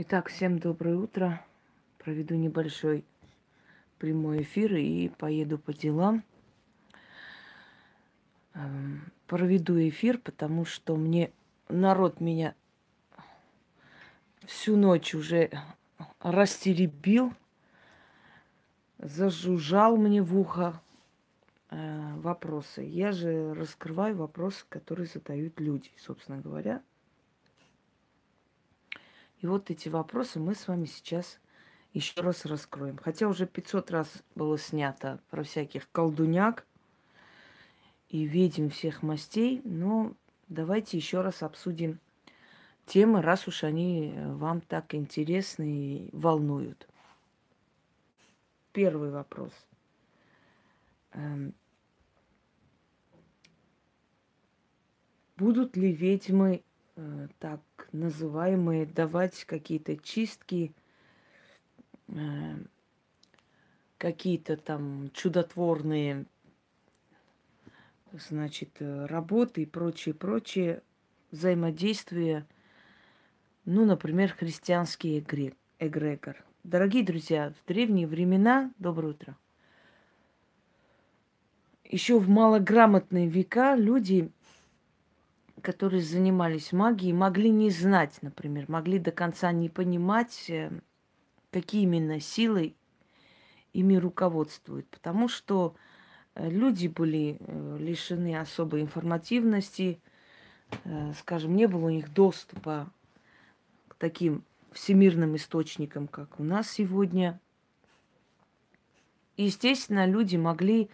Итак, всем доброе утро. Проведу небольшой прямой эфир и поеду по делам. Эм, проведу эфир, потому что мне народ меня всю ночь уже растеребил, зажужжал мне в ухо э, вопросы. Я же раскрываю вопросы, которые задают люди, собственно говоря. И вот эти вопросы мы с вами сейчас еще раз раскроем. Хотя уже 500 раз было снято про всяких колдуняк и ведьм всех мастей, но давайте еще раз обсудим темы, раз уж они вам так интересны и волнуют. Первый вопрос. Эм, будут ли ведьмы Э, так называемые давать какие-то чистки, э, какие-то там чудотворные, значит, э, работы и прочее, прочее взаимодействия, ну, например, христианский эгрегор. Дорогие друзья, в древние времена, доброе утро, еще в малограмотные века люди которые занимались магией, могли не знать, например, могли до конца не понимать, э, какие именно силы ими руководствуют. Потому что э, люди были э, лишены особой информативности, скажем, не было у них доступа к таким всемирным источникам, как у нас сегодня. Естественно, люди могли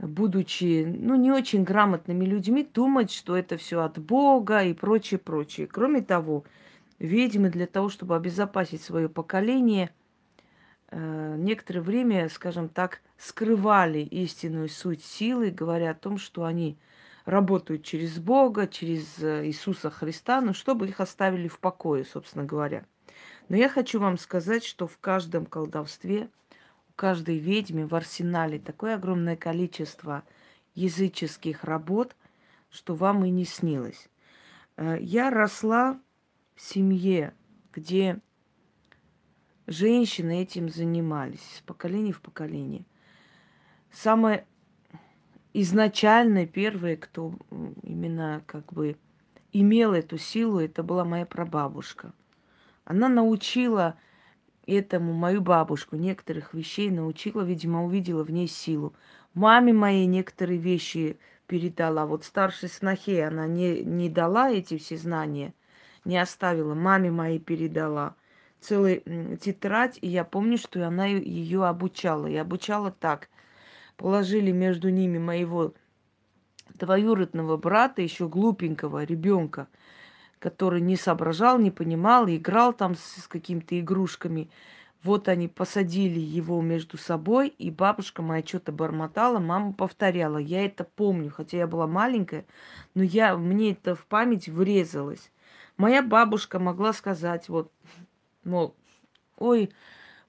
будучи, ну, не очень грамотными людьми, думать, что это все от Бога и прочее, прочее. Кроме того, ведьмы для того, чтобы обезопасить свое поколение, э, некоторое время, скажем так, скрывали истинную суть силы, говоря о том, что они работают через Бога, через э, Иисуса Христа, ну, чтобы их оставили в покое, собственно говоря. Но я хочу вам сказать, что в каждом колдовстве – каждой ведьме в арсенале такое огромное количество языческих работ, что вам и не снилось. Э, я росла в семье, где женщины этим занимались с поколения в поколение. Самое изначальное, первое, кто именно как бы имел эту силу, это была моя прабабушка. Она научила этому мою бабушку некоторых вещей научила, видимо, увидела в ней силу. Маме моей некоторые вещи передала. Вот старшей снохе она не, не дала эти все знания, не оставила. Маме моей передала целую тетрадь, и я помню, что она ее обучала. И обучала так. Положили между ними моего двоюродного брата, еще глупенького ребенка – который не соображал, не понимал, играл там с, с какими-то игрушками. Вот они посадили его между собой, и бабушка моя что-то бормотала, мама повторяла. Я это помню, хотя я была маленькая, но я, мне это в память врезалось. Моя бабушка могла сказать, вот, мол, ой,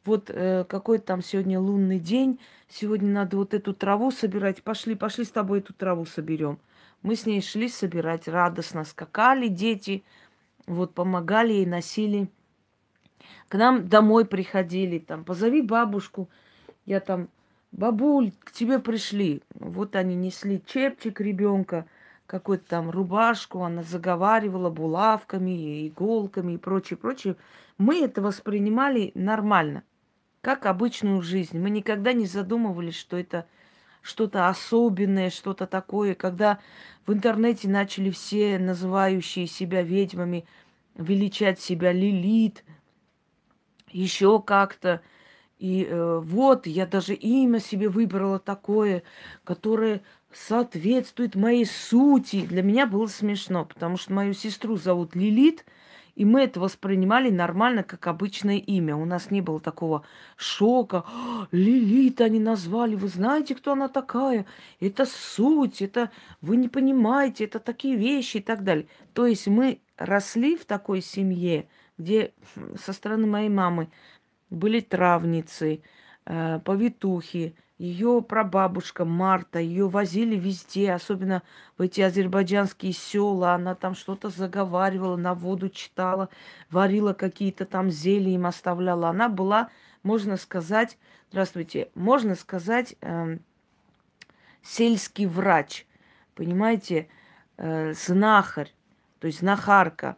вот э, какой там сегодня лунный день, сегодня надо вот эту траву собирать, пошли, пошли с тобой эту траву соберем. Мы с ней шли собирать, радостно скакали дети, вот помогали ей, носили. К нам домой приходили, там, позови бабушку. Я там, бабуль, к тебе пришли. Вот они несли чепчик ребенка, какую-то там рубашку, она заговаривала булавками, иголками и прочее, прочее. Мы это воспринимали нормально, как обычную жизнь. Мы никогда не задумывались, что это что-то особенное, что-то такое, когда в интернете начали все называющие себя ведьмами величать себя Лилит, еще как-то. И э, вот я даже имя себе выбрала такое, которое соответствует моей сути. Для меня было смешно, потому что мою сестру зовут Лилит – и мы это воспринимали нормально, как обычное имя. У нас не было такого шока. «А, Лилит они назвали. Вы знаете, кто она такая? Это суть, это вы не понимаете, это такие вещи и так далее. То есть мы росли в такой семье, где со стороны моей мамы были травницы, э, повитухи, ее прабабушка Марта, ее возили везде, особенно в эти азербайджанские села. Она там что-то заговаривала, на воду читала, варила какие-то там зелья им оставляла. Она была, можно сказать, здравствуйте, можно сказать, э, сельский врач, понимаете, э, знахарь, то есть знахарка,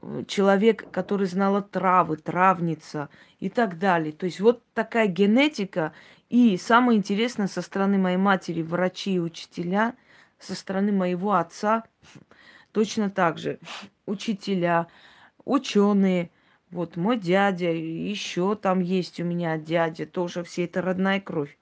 э, человек, который знала травы, травница и так далее. То есть вот такая генетика. И самое интересное, со стороны моей матери врачи и учителя, со стороны моего отца точно так же. Учителя, ученые, вот мой дядя, еще там есть у меня дядя, тоже все это родная кровь.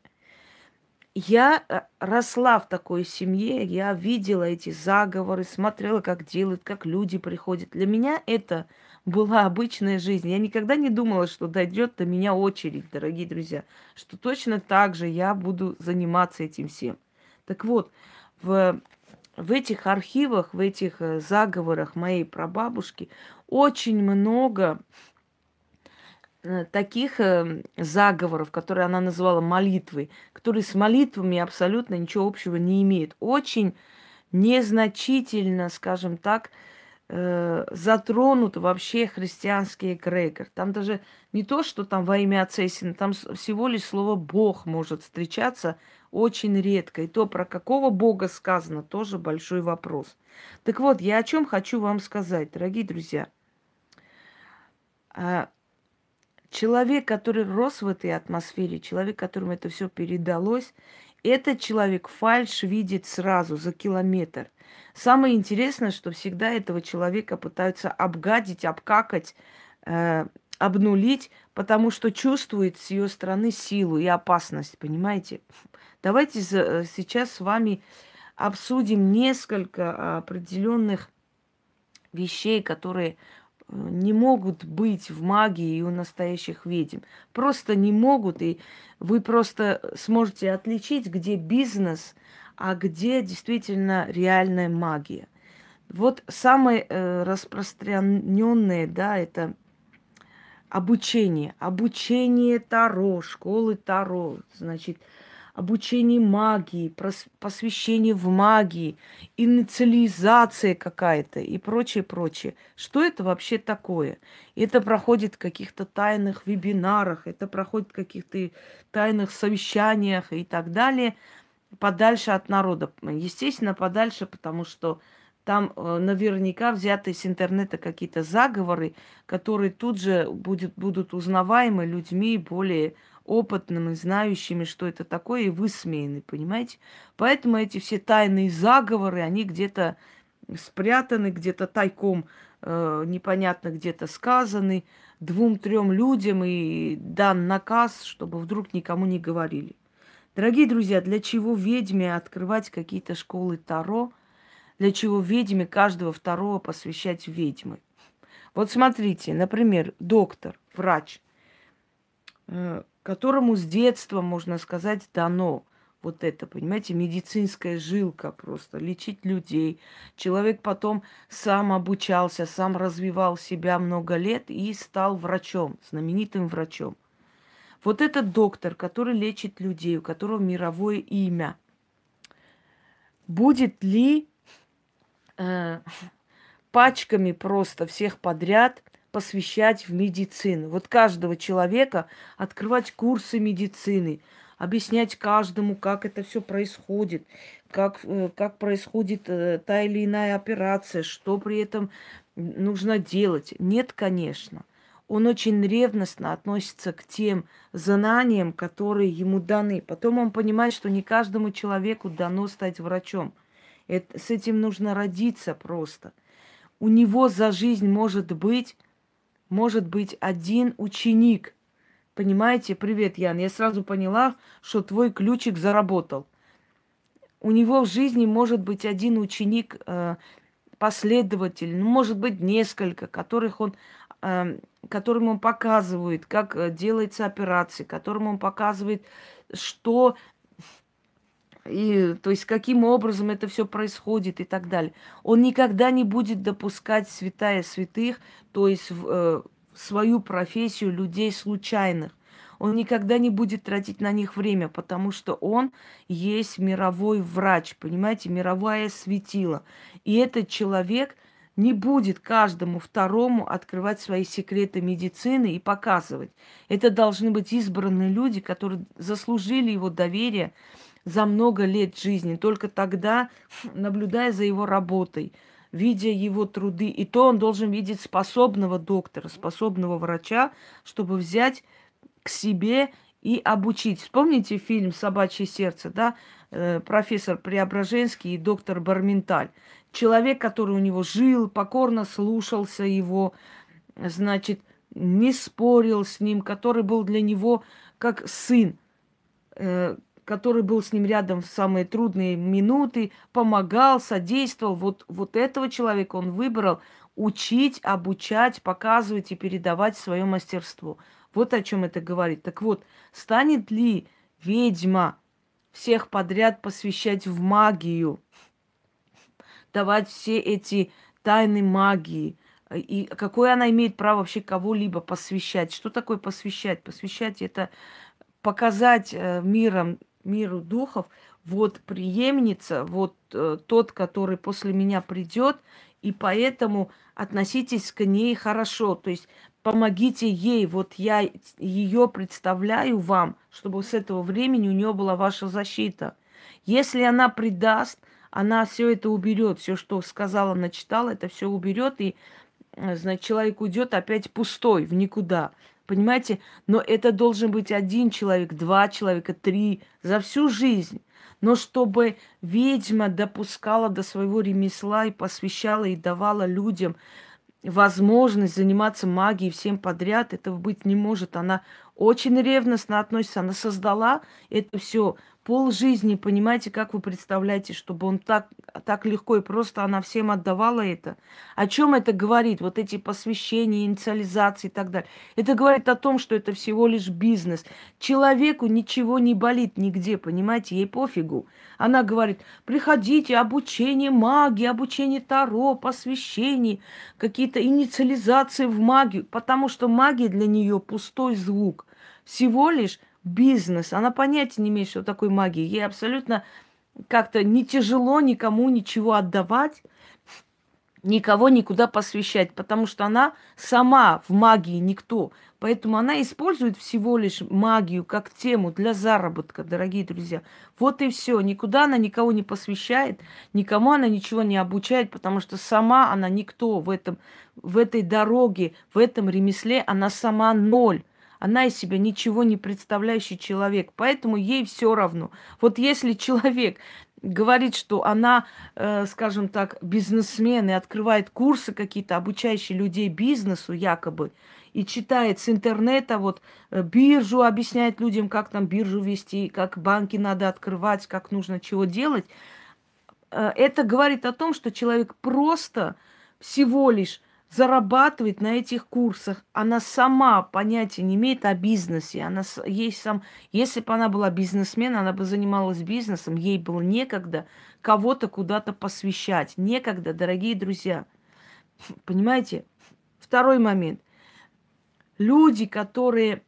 Я э, росла в такой семье, я видела эти заговоры, смотрела, как делают, как люди приходят. Для меня это была обычная жизнь. Я никогда не думала, что дойдет до меня очередь, дорогие друзья, что точно так же я буду заниматься этим всем. Так вот, в, в этих архивах, в этих э, заговорах моей прабабушки очень много Э, таких э, заговоров, которые она называла молитвой, которые с молитвами абсолютно ничего общего не имеют. Очень незначительно, скажем так, э, затронут вообще христианский эгрегор. Там даже не то, что там во имя Отца Сына, там всего лишь слово «Бог» может встречаться очень редко. И то, про какого Бога сказано, тоже большой вопрос. Так вот, я о чем хочу вам сказать, дорогие друзья. А, Человек, который рос в этой атмосфере, человек, которому это все передалось, этот человек фальш видит сразу, за километр. Самое интересное, что всегда этого человека пытаются обгадить, обкакать, э, обнулить, потому что чувствует с ее стороны силу и опасность, понимаете? Давайте э, сейчас с вами обсудим несколько определенных вещей, которые не могут быть в магии и у настоящих ведьм. Просто не могут, и вы просто сможете отличить, где бизнес, а где действительно реальная магия. Вот самое э, распространенное, да, это обучение. Обучение Таро, школы Таро, значит, обучение магии, посвящение в магии, инициализация какая-то и прочее, прочее. Что это вообще такое? Это проходит в каких-то тайных вебинарах, это проходит в каких-то тайных совещаниях и так далее, подальше от народа. Естественно, подальше, потому что там э, наверняка взяты с интернета какие-то заговоры, которые тут же будет, будут узнаваемы людьми более опытными, знающими, что это такое, и высмеяны, понимаете? Поэтому эти все тайные заговоры, они где-то спрятаны, где-то тайком э, непонятно где-то сказаны двум-трем людям и дан наказ, чтобы вдруг никому не говорили. Дорогие друзья, для чего ведьме открывать какие-то школы Таро? Для чего ведьме каждого второго посвящать ведьмы? Вот смотрите, например, доктор, врач, э, которому с детства, можно сказать, дано вот это, понимаете, медицинская жилка просто, лечить людей. Человек потом сам обучался, сам развивал себя много лет и стал врачом, знаменитым врачом. Вот этот доктор, который лечит людей, у которого мировое имя, будет ли э, пачками просто всех подряд посвящать в медицину. Вот каждого человека открывать курсы медицины, объяснять каждому, как это все происходит, как, э, как происходит э, та или иная операция, что при этом нужно делать. Нет, конечно. Он очень ревностно относится к тем знаниям, которые ему даны. Потом он понимает, что не каждому человеку дано стать врачом. Это, с этим нужно родиться просто. У него за жизнь может быть может быть один ученик. Понимаете? Привет, Ян. Я сразу поняла, что твой ключик заработал. У него в жизни может быть один ученик, э, последователь, ну, может быть, несколько, которых он, которым он показывает, как э, делается операция, которым он показывает, что и, то есть каким образом это все происходит и так далее. Он никогда не будет допускать святая святых, то есть в, э, свою профессию людей случайных. Он никогда не будет тратить на них время, потому что он есть мировой врач, понимаете, мировая светила. И этот человек не будет каждому второму открывать свои секреты медицины и показывать. Это должны быть избранные люди, которые заслужили его доверие за много лет жизни. Только тогда, наблюдая за его работой, видя его труды, и то он должен видеть способного доктора, способного врача, чтобы взять к себе и обучить. Вспомните фильм «Собачье сердце», да, э, профессор Преображенский и доктор Барменталь. Человек, который у него жил, покорно слушался его, значит, не спорил с ним, который был для него как сын, э, который был с ним рядом в самые трудные минуты, помогал, содействовал. Вот, вот этого человека он выбрал учить, обучать, показывать и передавать свое мастерство. Вот о чем это говорит. Так вот, станет ли ведьма всех подряд посвящать в магию, давать все эти тайны магии, и какое она имеет право вообще кого-либо посвящать? Что такое посвящать? Посвящать это показать э, миром миру духов, вот преемница, вот э, тот, который после меня придет, и поэтому относитесь к ней хорошо, то есть помогите ей, вот я ее представляю вам, чтобы с этого времени у нее была ваша защита. Если она предаст, она все это уберет, все, что сказала, начитала, это все уберет, и э, значит, человек уйдет опять пустой, в никуда. Понимаете? Но это должен быть один человек, два человека, три за всю жизнь. Но чтобы ведьма допускала до своего ремесла и посвящала и давала людям возможность заниматься магией всем подряд, этого быть не может. Она очень ревностно относится, она создала это все пол жизни, понимаете, как вы представляете, чтобы он так, так легко и просто она всем отдавала это. О чем это говорит? Вот эти посвящения, инициализации и так далее. Это говорит о том, что это всего лишь бизнес. Человеку ничего не болит нигде, понимаете, ей пофигу. Она говорит, приходите, обучение магии, обучение Таро, посвящений, какие-то инициализации в магию, потому что магия для нее пустой звук. Всего лишь бизнес. Она понятия не имеет, что такое магия. Ей абсолютно как-то не тяжело никому ничего отдавать, никого никуда посвящать, потому что она сама в магии никто. Поэтому она использует всего лишь магию как тему для заработка, дорогие друзья. Вот и все. Никуда она никого не посвящает, никому она ничего не обучает, потому что сама она никто в, этом, в этой дороге, в этом ремесле, она сама ноль. Она из себя ничего не представляющий человек, поэтому ей все равно. Вот если человек говорит, что она, э, скажем так, бизнесмен и открывает курсы какие-то, обучающие людей бизнесу якобы, и читает с интернета, вот э, биржу объясняет людям, как там биржу вести, как банки надо открывать, как нужно чего делать, э, это говорит о том, что человек просто всего лишь зарабатывает на этих курсах. Она сама понятия не имеет о бизнесе. Она ей сам, если бы она была бизнесмен, она бы занималась бизнесом, ей было некогда кого-то куда-то посвящать. Некогда, дорогие друзья. Понимаете? Второй момент. Люди, которые,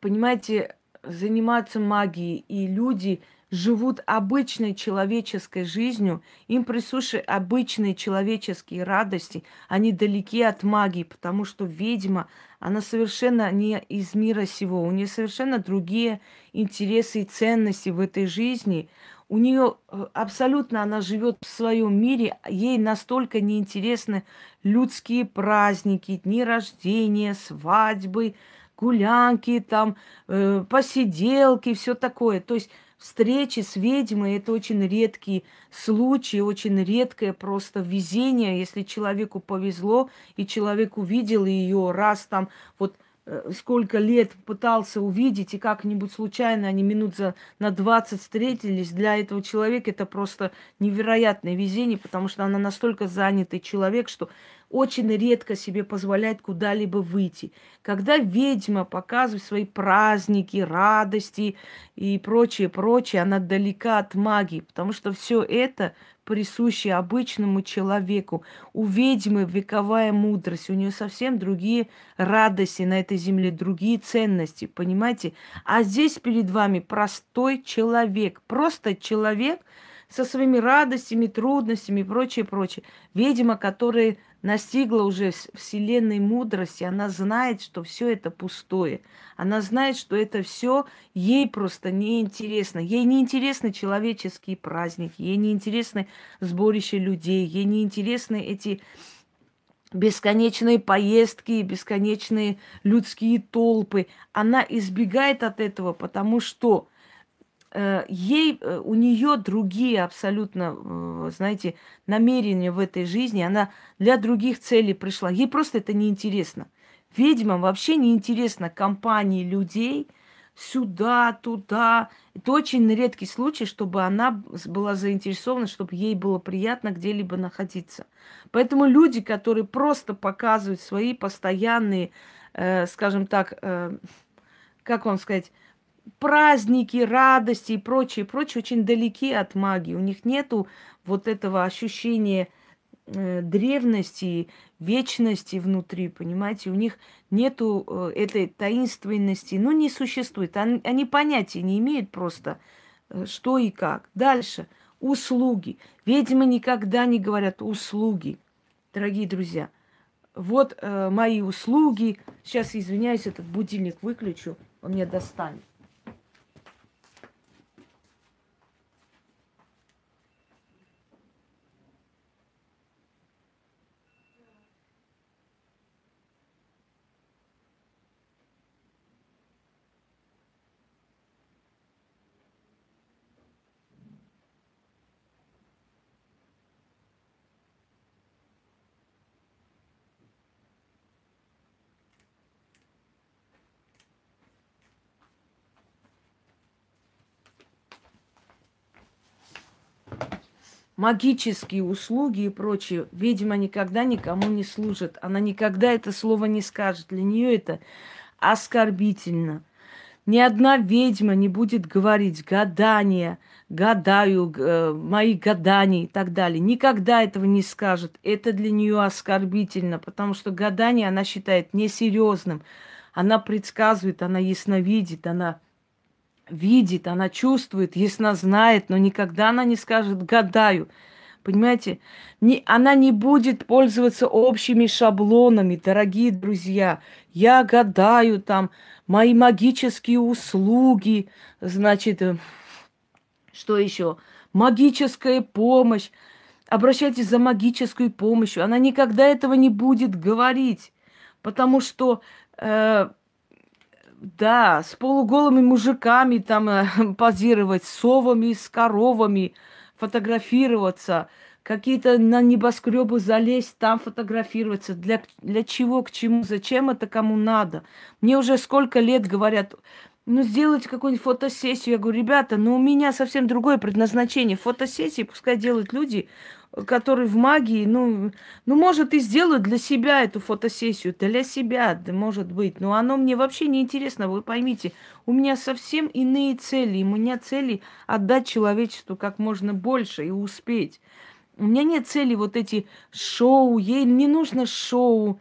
понимаете, занимаются магией, и люди, живут обычной человеческой жизнью, им присущи обычные человеческие радости, они далеки от магии, потому что ведьма, она совершенно не из мира сего, у нее совершенно другие интересы и ценности в этой жизни. У нее э, абсолютно она живет в своем мире, ей настолько неинтересны людские праздники, дни рождения, свадьбы, гулянки, там, э, посиделки, все такое. То есть встречи с ведьмой – это очень редкий случай, очень редкое просто везение, если человеку повезло, и человек увидел ее раз там, вот э, сколько лет пытался увидеть, и как-нибудь случайно они минут за, на 20 встретились, для этого человека это просто невероятное везение, потому что она настолько занятый человек, что очень редко себе позволяет куда-либо выйти. Когда ведьма показывает свои праздники, радости и прочее, прочее, она далека от магии, потому что все это присуще обычному человеку. У ведьмы вековая мудрость, у нее совсем другие радости на этой земле, другие ценности, понимаете? А здесь перед вами простой человек, просто человек со своими радостями, трудностями и прочее, прочее. Ведьма, которая настигла уже вселенной мудрости, она знает, что все это пустое. Она знает, что это все ей просто неинтересно. Ей не интересны человеческие праздники, ей не интересны сборище людей, ей не интересны эти бесконечные поездки, бесконечные людские толпы. Она избегает от этого, потому что ей, э, у нее другие абсолютно, э, знаете, намерения в этой жизни. Она для других целей пришла. Ей просто это неинтересно. Ведьмам вообще неинтересно компании людей сюда, туда. Это очень редкий случай, чтобы она была заинтересована, чтобы ей было приятно где-либо находиться. Поэтому люди, которые просто показывают свои постоянные, э, скажем так, э, как вам сказать, праздники, радости и прочее, прочее очень далеки от магии. У них нету вот этого ощущения э, древности, вечности внутри, понимаете? У них нету э, этой таинственности. Ну, не существует. Они, они понятия не имеют просто, э, что и как. Дальше. Услуги. Ведьмы никогда не говорят услуги. Дорогие друзья, вот э, мои услуги. Сейчас, извиняюсь, этот будильник выключу, он меня достанет. Магические услуги и прочее, ведьма никогда никому не служит. Она никогда это слово не скажет. Для нее это оскорбительно. Ни одна ведьма не будет говорить гадания, гадаю, э, мои гадания и так далее. Никогда этого не скажет. Это для нее оскорбительно, потому что гадание она считает несерьезным. Она предсказывает, она ясновидит, она видит, она чувствует, ясно знает, но никогда она не скажет «гадаю». Понимаете, не, она не будет пользоваться общими шаблонами, дорогие друзья. Я гадаю там, мои магические услуги, значит, э, что еще? Магическая помощь. Обращайтесь за магической помощью. Она никогда этого не будет говорить, потому что э, да, с полуголыми мужиками там э, позировать, с совами, с коровами, фотографироваться, какие-то на небоскребы залезть, там фотографироваться. Для, для чего, к чему, зачем это кому надо? Мне уже сколько лет говорят, ну, сделайте какую-нибудь фотосессию. Я говорю, ребята, ну, у меня совсем другое предназначение. Фотосессии пускай делают люди, которые в магии, ну, ну, может, и сделают для себя эту фотосессию, для себя, да, может быть. Но оно мне вообще не интересно, вы поймите. У меня совсем иные цели. У меня цели отдать человечеству как можно больше и успеть. У меня нет цели вот эти шоу, ей не нужно шоу.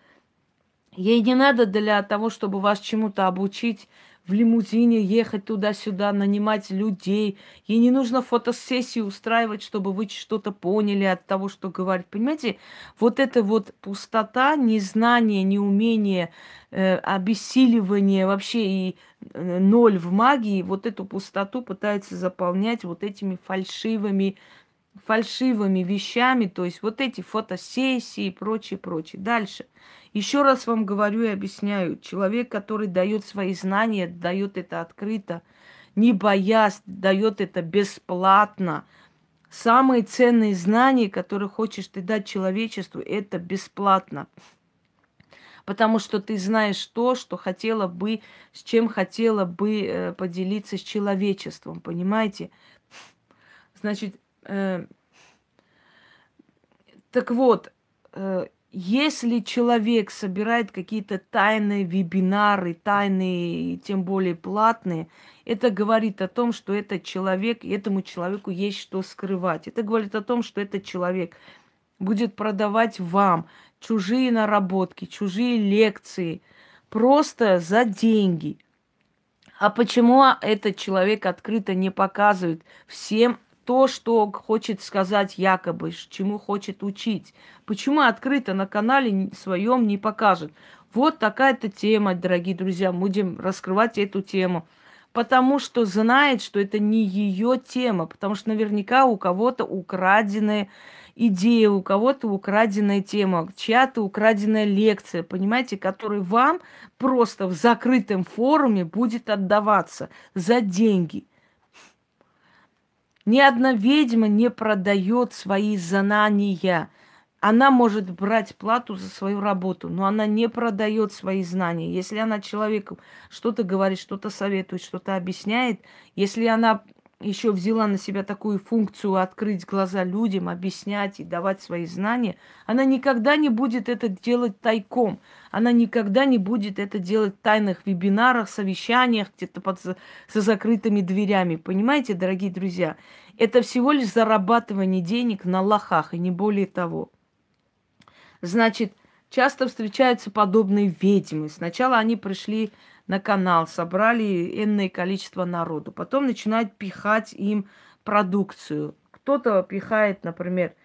Ей не надо для того, чтобы вас чему-то обучить в лимузине ехать туда-сюда, нанимать людей. Ей не нужно фотосессию устраивать, чтобы вы что-то поняли от того, что говорит. Понимаете, вот эта вот пустота, незнание, неумение, э, обессиливание вообще и э, ноль в магии, вот эту пустоту пытается заполнять вот этими фальшивыми фальшивыми вещами, то есть вот эти фотосессии и прочее, прочее. Дальше. Еще раз вам говорю и объясняю. Человек, который дает свои знания, дает это открыто, не боясь, дает это бесплатно. Самые ценные знания, которые хочешь ты дать человечеству, это бесплатно. Потому что ты знаешь то, что хотела бы, с чем хотела бы э, поделиться с человечеством, понимаете? Значит, э, так вот, э, если человек собирает какие-то тайные вебинары, тайные, тем более платные, это говорит о том, что этот человек, этому человеку есть что скрывать. Это говорит о том, что этот человек будет продавать вам чужие наработки, чужие лекции, просто за деньги. А почему этот человек открыто не показывает всем то, что хочет сказать якобы, чему хочет учить. Почему открыто на канале своем не покажет? Вот такая-то тема, дорогие друзья, будем раскрывать эту тему. Потому что знает, что это не ее тема, потому что наверняка у кого-то украденная идея, у кого-то украденная тема, чья-то украденная лекция, понимаете, которая вам просто в закрытом форуме будет отдаваться за деньги. Ни одна ведьма не продает свои знания. Она может брать плату за свою работу, но она не продает свои знания. Если она человеку что-то говорит, что-то советует, что-то объясняет, если она еще взяла на себя такую функцию открыть глаза людям, объяснять и давать свои знания, она никогда не будет это делать тайком. Она никогда не будет это делать в тайных вебинарах, совещаниях, где-то под, за закрытыми дверями. Понимаете, дорогие друзья? Это всего лишь зарабатывание денег на лохах, и не более того. Значит, часто встречаются подобные ведьмы. Сначала они пришли на канал, собрали энное количество народу. Потом начинают пихать им продукцию. Кто-то пихает, например,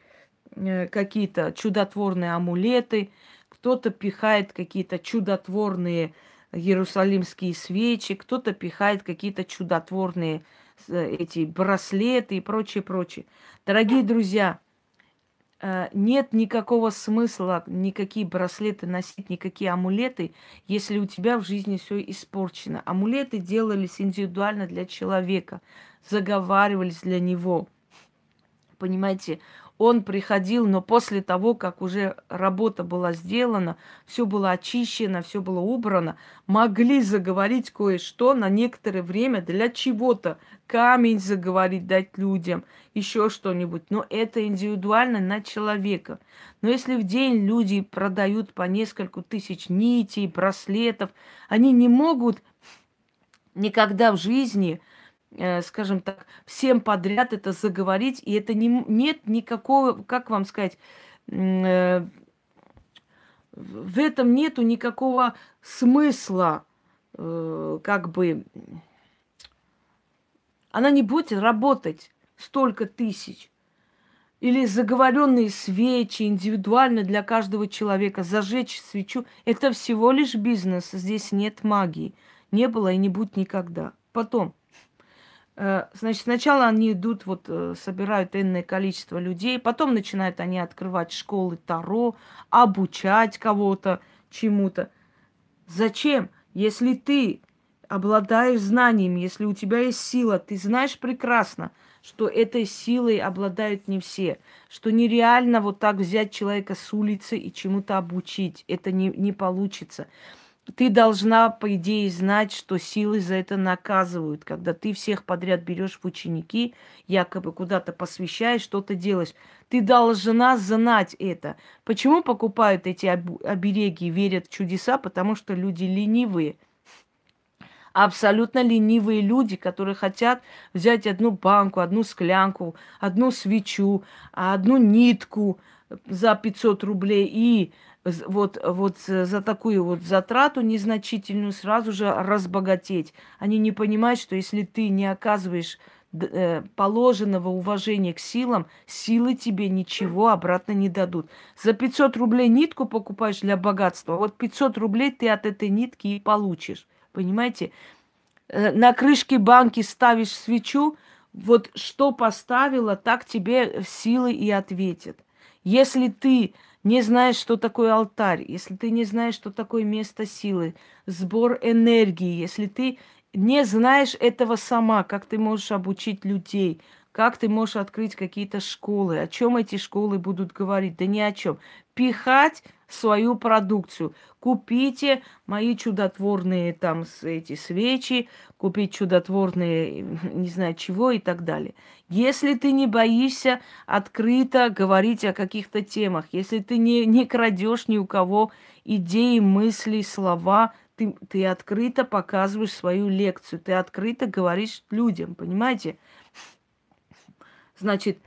э, какие-то чудотворные амулеты, кто-то пихает какие-то чудотворные иерусалимские свечи, кто-то пихает какие-то чудотворные э, эти браслеты и прочее, прочее. Дорогие друзья, нет никакого смысла никакие браслеты носить, никакие амулеты, если у тебя в жизни все испорчено. Амулеты делались индивидуально для человека, заговаривались для него. Понимаете, он приходил, но после того, как уже работа была сделана, все было очищено, все было убрано, могли заговорить кое-что на некоторое время для чего-то. Камень заговорить, дать людям, еще что-нибудь. Но это индивидуально на человека. Но если в день люди продают по несколько тысяч нитей, браслетов, они не могут никогда в жизни скажем так, всем подряд это заговорить, и это не, нет никакого, как вам сказать, э, в этом нету никакого смысла, э, как бы, она не будет работать столько тысяч. Или заговоренные свечи индивидуально для каждого человека, зажечь свечу, это всего лишь бизнес, здесь нет магии. Не было и не будет никогда. Потом – Э, значит, сначала они идут, вот э, собирают энное количество людей, потом начинают они открывать школы Таро, обучать кого-то чему-то. Зачем? Если ты обладаешь знаниями, если у тебя есть сила, ты знаешь прекрасно, что этой силой обладают не все, что нереально вот так взять человека с улицы и чему-то обучить. Это не, не получится ты должна, по идее, знать, что силы за это наказывают, когда ты всех подряд берешь в ученики, якобы куда-то посвящаешь, что-то делаешь. Ты должна знать это. Почему покупают эти обереги, верят в чудеса? Потому что люди ленивые. Абсолютно ленивые люди, которые хотят взять одну банку, одну склянку, одну свечу, одну нитку за 500 рублей и вот, вот за такую вот затрату незначительную сразу же разбогатеть. Они не понимают, что если ты не оказываешь э, положенного уважения к силам, силы тебе ничего обратно не дадут. За 500 рублей нитку покупаешь для богатства, вот 500 рублей ты от этой нитки и получишь. Понимаете? Э, на крышке банки ставишь свечу, вот что поставила, так тебе силы и ответят. Если ты не знаешь, что такое алтарь, если ты не знаешь, что такое место силы, сбор энергии, если ты не знаешь этого сама, как ты можешь обучить людей, Как ты можешь открыть какие-то школы? О чем эти школы будут говорить? Да ни о чем. Пихать свою продукцию. Купите мои чудотворные там эти свечи, купить чудотворные, не знаю чего и так далее. Если ты не боишься открыто говорить о каких-то темах, если ты не, не крадешь ни у кого идеи, мысли, слова, ты, ты открыто показываешь свою лекцию, ты открыто говоришь людям, понимаете? Значит,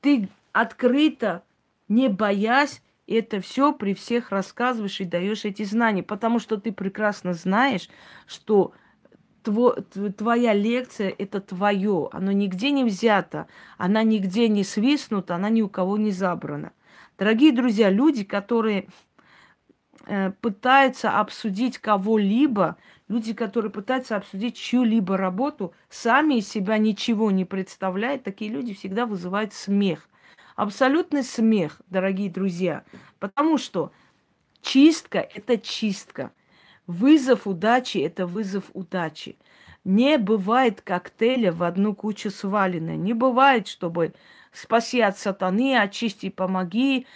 ты открыто, не боясь, это все при всех рассказываешь и даешь эти знания, потому что ты прекрасно знаешь, что тво, твоя лекция это твое, оно нигде не взято, она нигде не свистнута, она ни у кого не забрана. Дорогие друзья, люди, которые э, пытаются обсудить кого-либо, люди, которые пытаются обсудить чью-либо работу, сами из себя ничего не представляют, такие люди всегда вызывают смех. Абсолютный смех, дорогие друзья. Потому что чистка – это чистка. Вызов удачи – это вызов удачи. Не бывает коктейля в одну кучу сваленной. Не бывает, чтобы спаси от сатаны, очисти, помоги,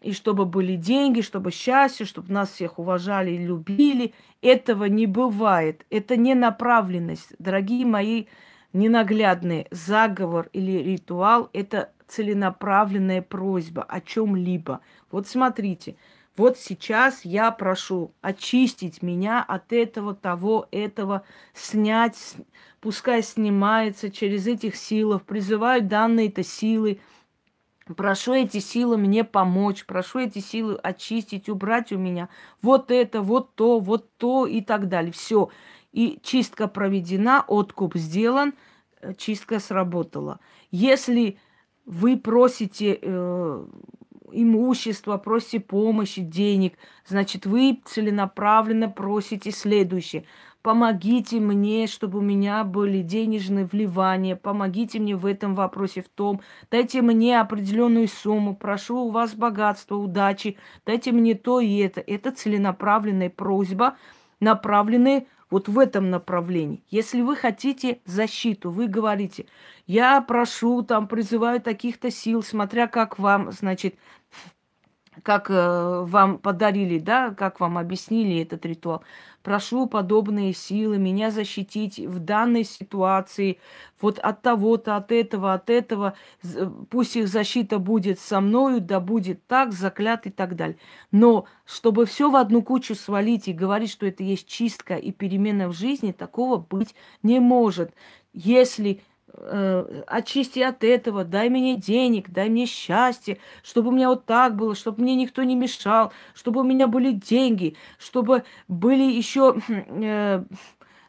и чтобы были деньги, чтобы счастье, чтобы нас всех уважали и любили. Этого не бывает. Это не направленность. Дорогие мои ненаглядные, заговор или ритуал – это целенаправленная просьба о чем-либо. Вот смотрите, вот сейчас я прошу очистить меня от этого, того, этого, снять, пускай снимается через этих силов, призываю данные-то силы, прошу эти силы мне помочь, прошу эти силы очистить, убрать у меня вот это, вот то, вот то и так далее. Все. И чистка проведена, откуп сделан, э, чистка сработала. Если вы просите э, имущество, просите помощи, денег, значит, вы целенаправленно просите следующее. Помогите мне, чтобы у меня были денежные вливания, помогите мне в этом вопросе, в том, дайте мне определенную сумму, прошу у вас богатства, удачи, дайте мне то и это. Это целенаправленная просьба, направленная вот в этом направлении. Если вы хотите защиту, вы говорите, я прошу, там, призываю таких-то сил, смотря как вам, значит, как э, вам подарили, да, как вам объяснили этот ритуал. Прошу подобные силы меня защитить в данной ситуации, вот от того-то, от этого, от этого. Пусть их защита будет со мною, да будет так, заклят и так далее. Но чтобы все в одну кучу свалить и говорить, что это есть чистка и перемена в жизни, такого быть не может. Если э, очисти от этого, дай мне денег, дай мне счастье, чтобы у меня вот так было, чтобы мне никто не мешал, чтобы у меня были деньги, чтобы были еще, э,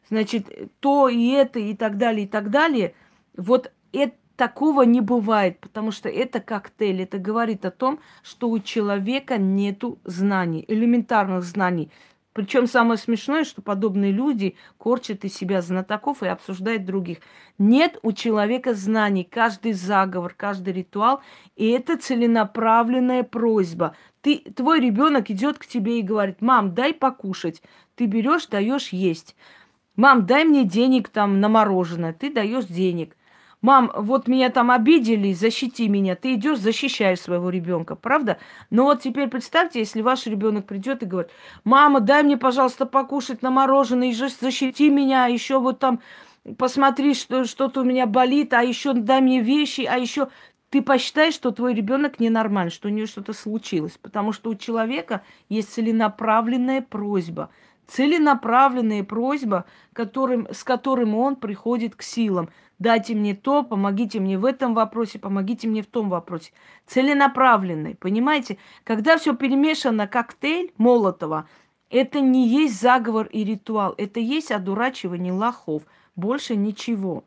значит, то и это и так далее, и так далее. Вот это такого не бывает, потому что это коктейль. Это говорит о том, что у человека нету знаний, элементарных знаний. Причем самое смешное, что подобные люди корчат из себя знатоков и обсуждают других. Нет у человека знаний. Каждый заговор, каждый ритуал, и это целенаправленная просьба. Ты, твой ребенок идет к тебе и говорит, мам, дай покушать. Ты берешь, даешь есть. Мам, дай мне денег там на мороженое. Ты даешь денег мам, вот меня там обидели, защити меня. Ты идешь, защищаешь своего ребенка, правда? Но вот теперь представьте, если ваш ребенок придет и говорит, мама, дай мне, пожалуйста, покушать на мороженое, защити меня, а еще вот там посмотри, что что-то у меня болит, а еще дай мне вещи, а еще ты посчитай, что твой ребенок ненормальный, что у нее что-то случилось, потому что у человека есть целенаправленная просьба, целенаправленная просьба, которым, с которым он приходит к силам – дайте мне то, помогите мне в этом вопросе, помогите мне в том вопросе. Целенаправленный, понимаете? Когда все перемешано, коктейль Молотова, это не есть заговор и ритуал, это есть одурачивание лохов, больше ничего.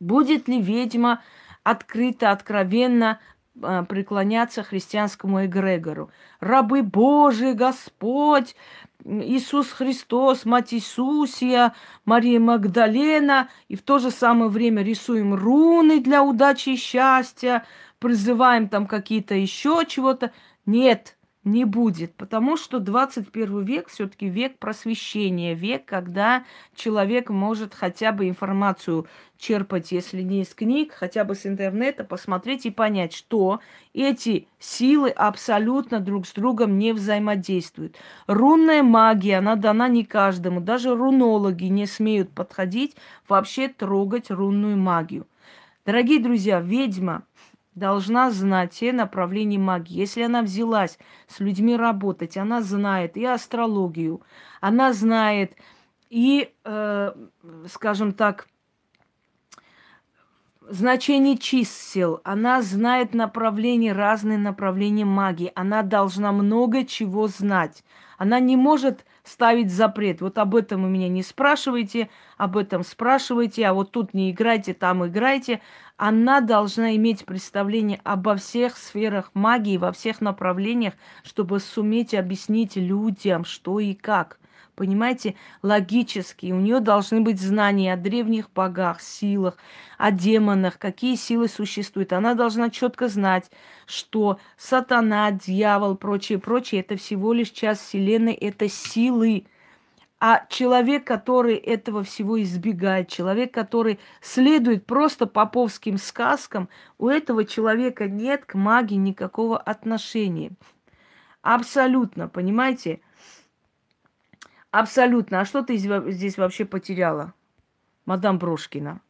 Будет ли ведьма открыто, откровенно преклоняться христианскому эгрегору? Рабы Божии, Господь, Иисус Христос, Мать Иисусия, Мария Магдалена, и в то же самое время рисуем руны для удачи и счастья, призываем там какие-то еще чего-то. Нет, не будет, потому что 21 век все-таки век просвещения, век, когда человек может хотя бы информацию черпать, если не из книг, хотя бы с интернета, посмотреть и понять, что эти силы абсолютно друг с другом не взаимодействуют. Рунная магия, она дана не каждому, даже рунологи не смеют подходить, вообще трогать рунную магию. Дорогие друзья, ведьма должна знать те направления магии. Если она взялась с людьми работать, она знает и астрологию, она знает и, э, скажем так, значение чисел, она знает направления, разные направления магии, она должна много чего знать. Она не может ставить запрет. Вот об этом вы меня не спрашивайте, об этом спрашивайте, а вот тут не играйте, там играйте. Она должна иметь представление обо всех сферах магии, во всех направлениях, чтобы суметь объяснить людям, что и как. Понимаете, логически. У нее должны быть знания о древних богах, силах, о демонах, какие силы существуют. Она должна четко знать, что сатана, дьявол, прочее, прочее, это всего лишь часть Вселенной, это силы. А человек, который этого всего избегает, человек, который следует просто поповским сказкам, у этого человека нет к магии никакого отношения. Абсолютно, понимаете? Абсолютно. А что ты здесь вообще потеряла, мадам Брошкина?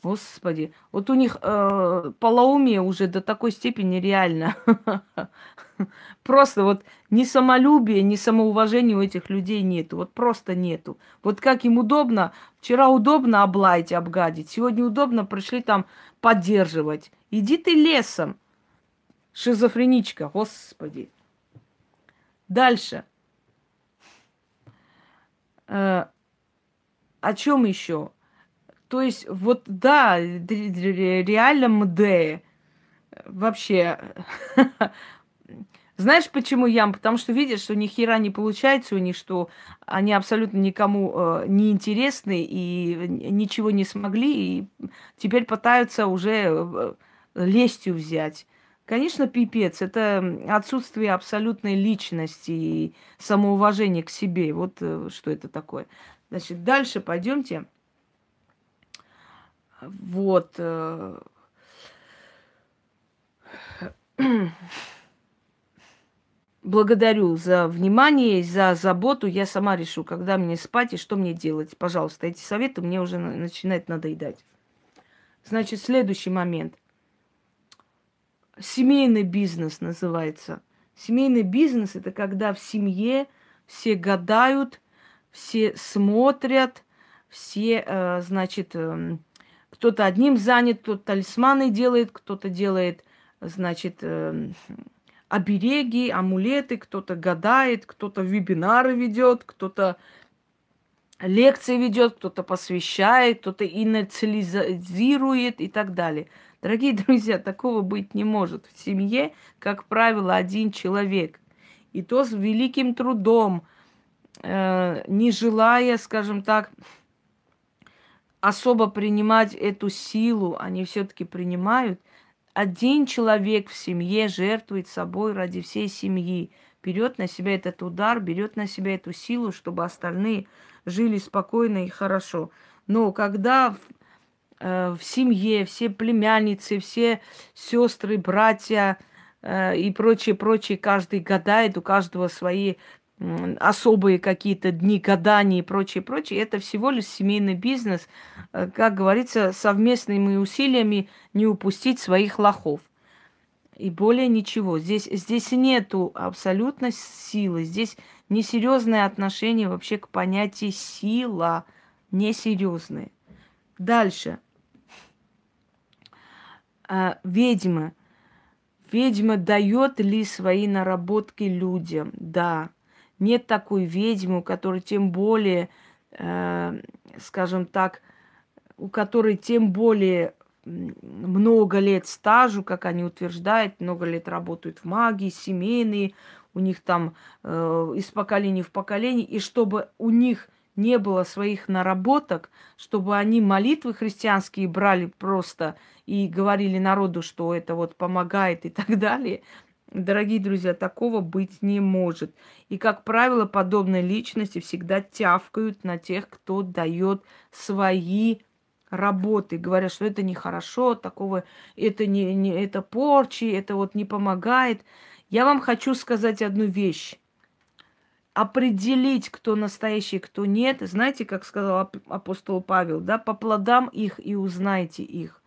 Господи, вот у них э, полоумие уже до такой степени реально. Просто вот ни самолюбия, ни самоуважения у этих людей нету. Вот просто нету. Вот как им удобно, вчера удобно облаять, обгадить, сегодня удобно пришли там поддерживать. Иди ты лесом, шизофреничка, господи. Дальше. Э, о чем еще? То есть, вот да, реально МД. Вообще. Знаешь, почему ям? Потому что видишь, что ни хера не получается у них, что они абсолютно никому э, не интересны и ничего не смогли, и теперь пытаются уже э, лестью взять. Конечно, пипец. Это отсутствие абсолютной личности и самоуважения к себе. Вот э, что это такое. Значит, дальше пойдемте. Вот. Э, благодарю за внимание, за заботу. Я сама решу, когда мне спать и что мне делать. Пожалуйста, эти советы мне уже начинают надоедать. Значит, следующий момент – семейный бизнес называется. Семейный бизнес это когда в семье все гадают, все смотрят, все, э, значит, э, кто-то одним занят, кто-то талисманы делает, кто-то делает, значит, э, обереги, амулеты, кто-то гадает, кто-то вебинары ведет, кто-то лекции ведет, кто-то посвящает, кто-то инициализирует и так далее. Дорогие друзья, такого быть не может. В семье, как правило, один человек. И то с великим трудом, э, не желая, скажем так, особо принимать эту силу, они все-таки принимают. Один человек в семье жертвует собой ради всей семьи, берет на себя этот удар, берет на себя эту силу, чтобы остальные жили спокойно и хорошо. Но когда в семье, все племянницы, все сестры, братья э, и прочее, прочее, каждый гадает, у каждого свои особые какие-то дни гадания и прочее, прочее. Это всего лишь семейный бизнес, э, как говорится, совместными усилиями не упустить своих лохов. И более ничего. Здесь, здесь нету абсолютно силы. Здесь несерьезное отношение вообще к понятию сила. Несерьезное. Дальше а, ведьма. Ведьма дает ли свои наработки людям? Да. Нет такой ведьмы, у которой тем более, э, скажем так, у которой тем более много лет стажу, как они утверждают, много лет работают в магии, семейные, у них там э, из поколения в поколение, и чтобы у них не было своих наработок, чтобы они молитвы христианские брали просто и говорили народу, что это вот помогает и так далее, Дорогие друзья, такого быть не может. И, как правило, подобные личности всегда тявкают на тех, кто дает свои работы, говорят, что это нехорошо, такого, это не, не это порчи, это вот не помогает. Я вам хочу сказать одну вещь. Определить, кто настоящий, кто нет, знаете, как сказал апостол Павел, да, по плодам их и узнайте их.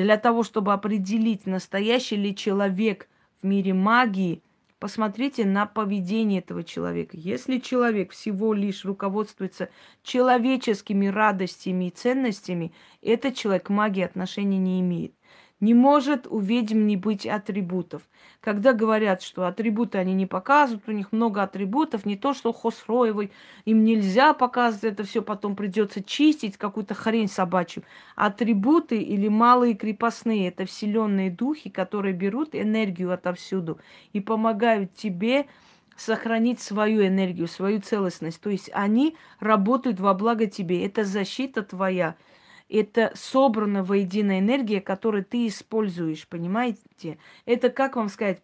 Для того, чтобы определить, настоящий ли человек – в мире магии, посмотрите на поведение этого человека. Если человек всего лишь руководствуется человеческими радостями и ценностями, этот человек к магии отношения не имеет. Не может у ведьм не быть атрибутов. Когда говорят, что атрибуты они не показывают, у них много атрибутов, не то что Хосроевой, им нельзя показывать это все, потом придется чистить какую-то хрень собачью. Атрибуты или малые крепостные – это вселенные духи, которые берут энергию отовсюду и помогают тебе сохранить свою энергию, свою целостность. То есть они работают во благо тебе. Это защита твоя – это собрана воедино энергия, которую ты используешь, понимаете? Это, как вам сказать,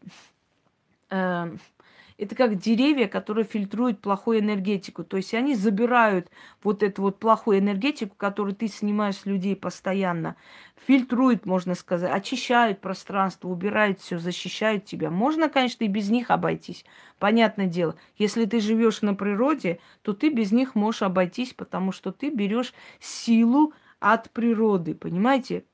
э, это как деревья, которые фильтруют плохую энергетику. То есть они забирают вот эту вот плохую энергетику, которую ты снимаешь с людей постоянно, фильтруют, можно сказать, очищают пространство, убирают все, защищают тебя. Можно, конечно, и без них обойтись. Понятное дело, если ты живешь на природе, то ты без них можешь обойтись, потому что ты берешь силу, от природы, понимаете?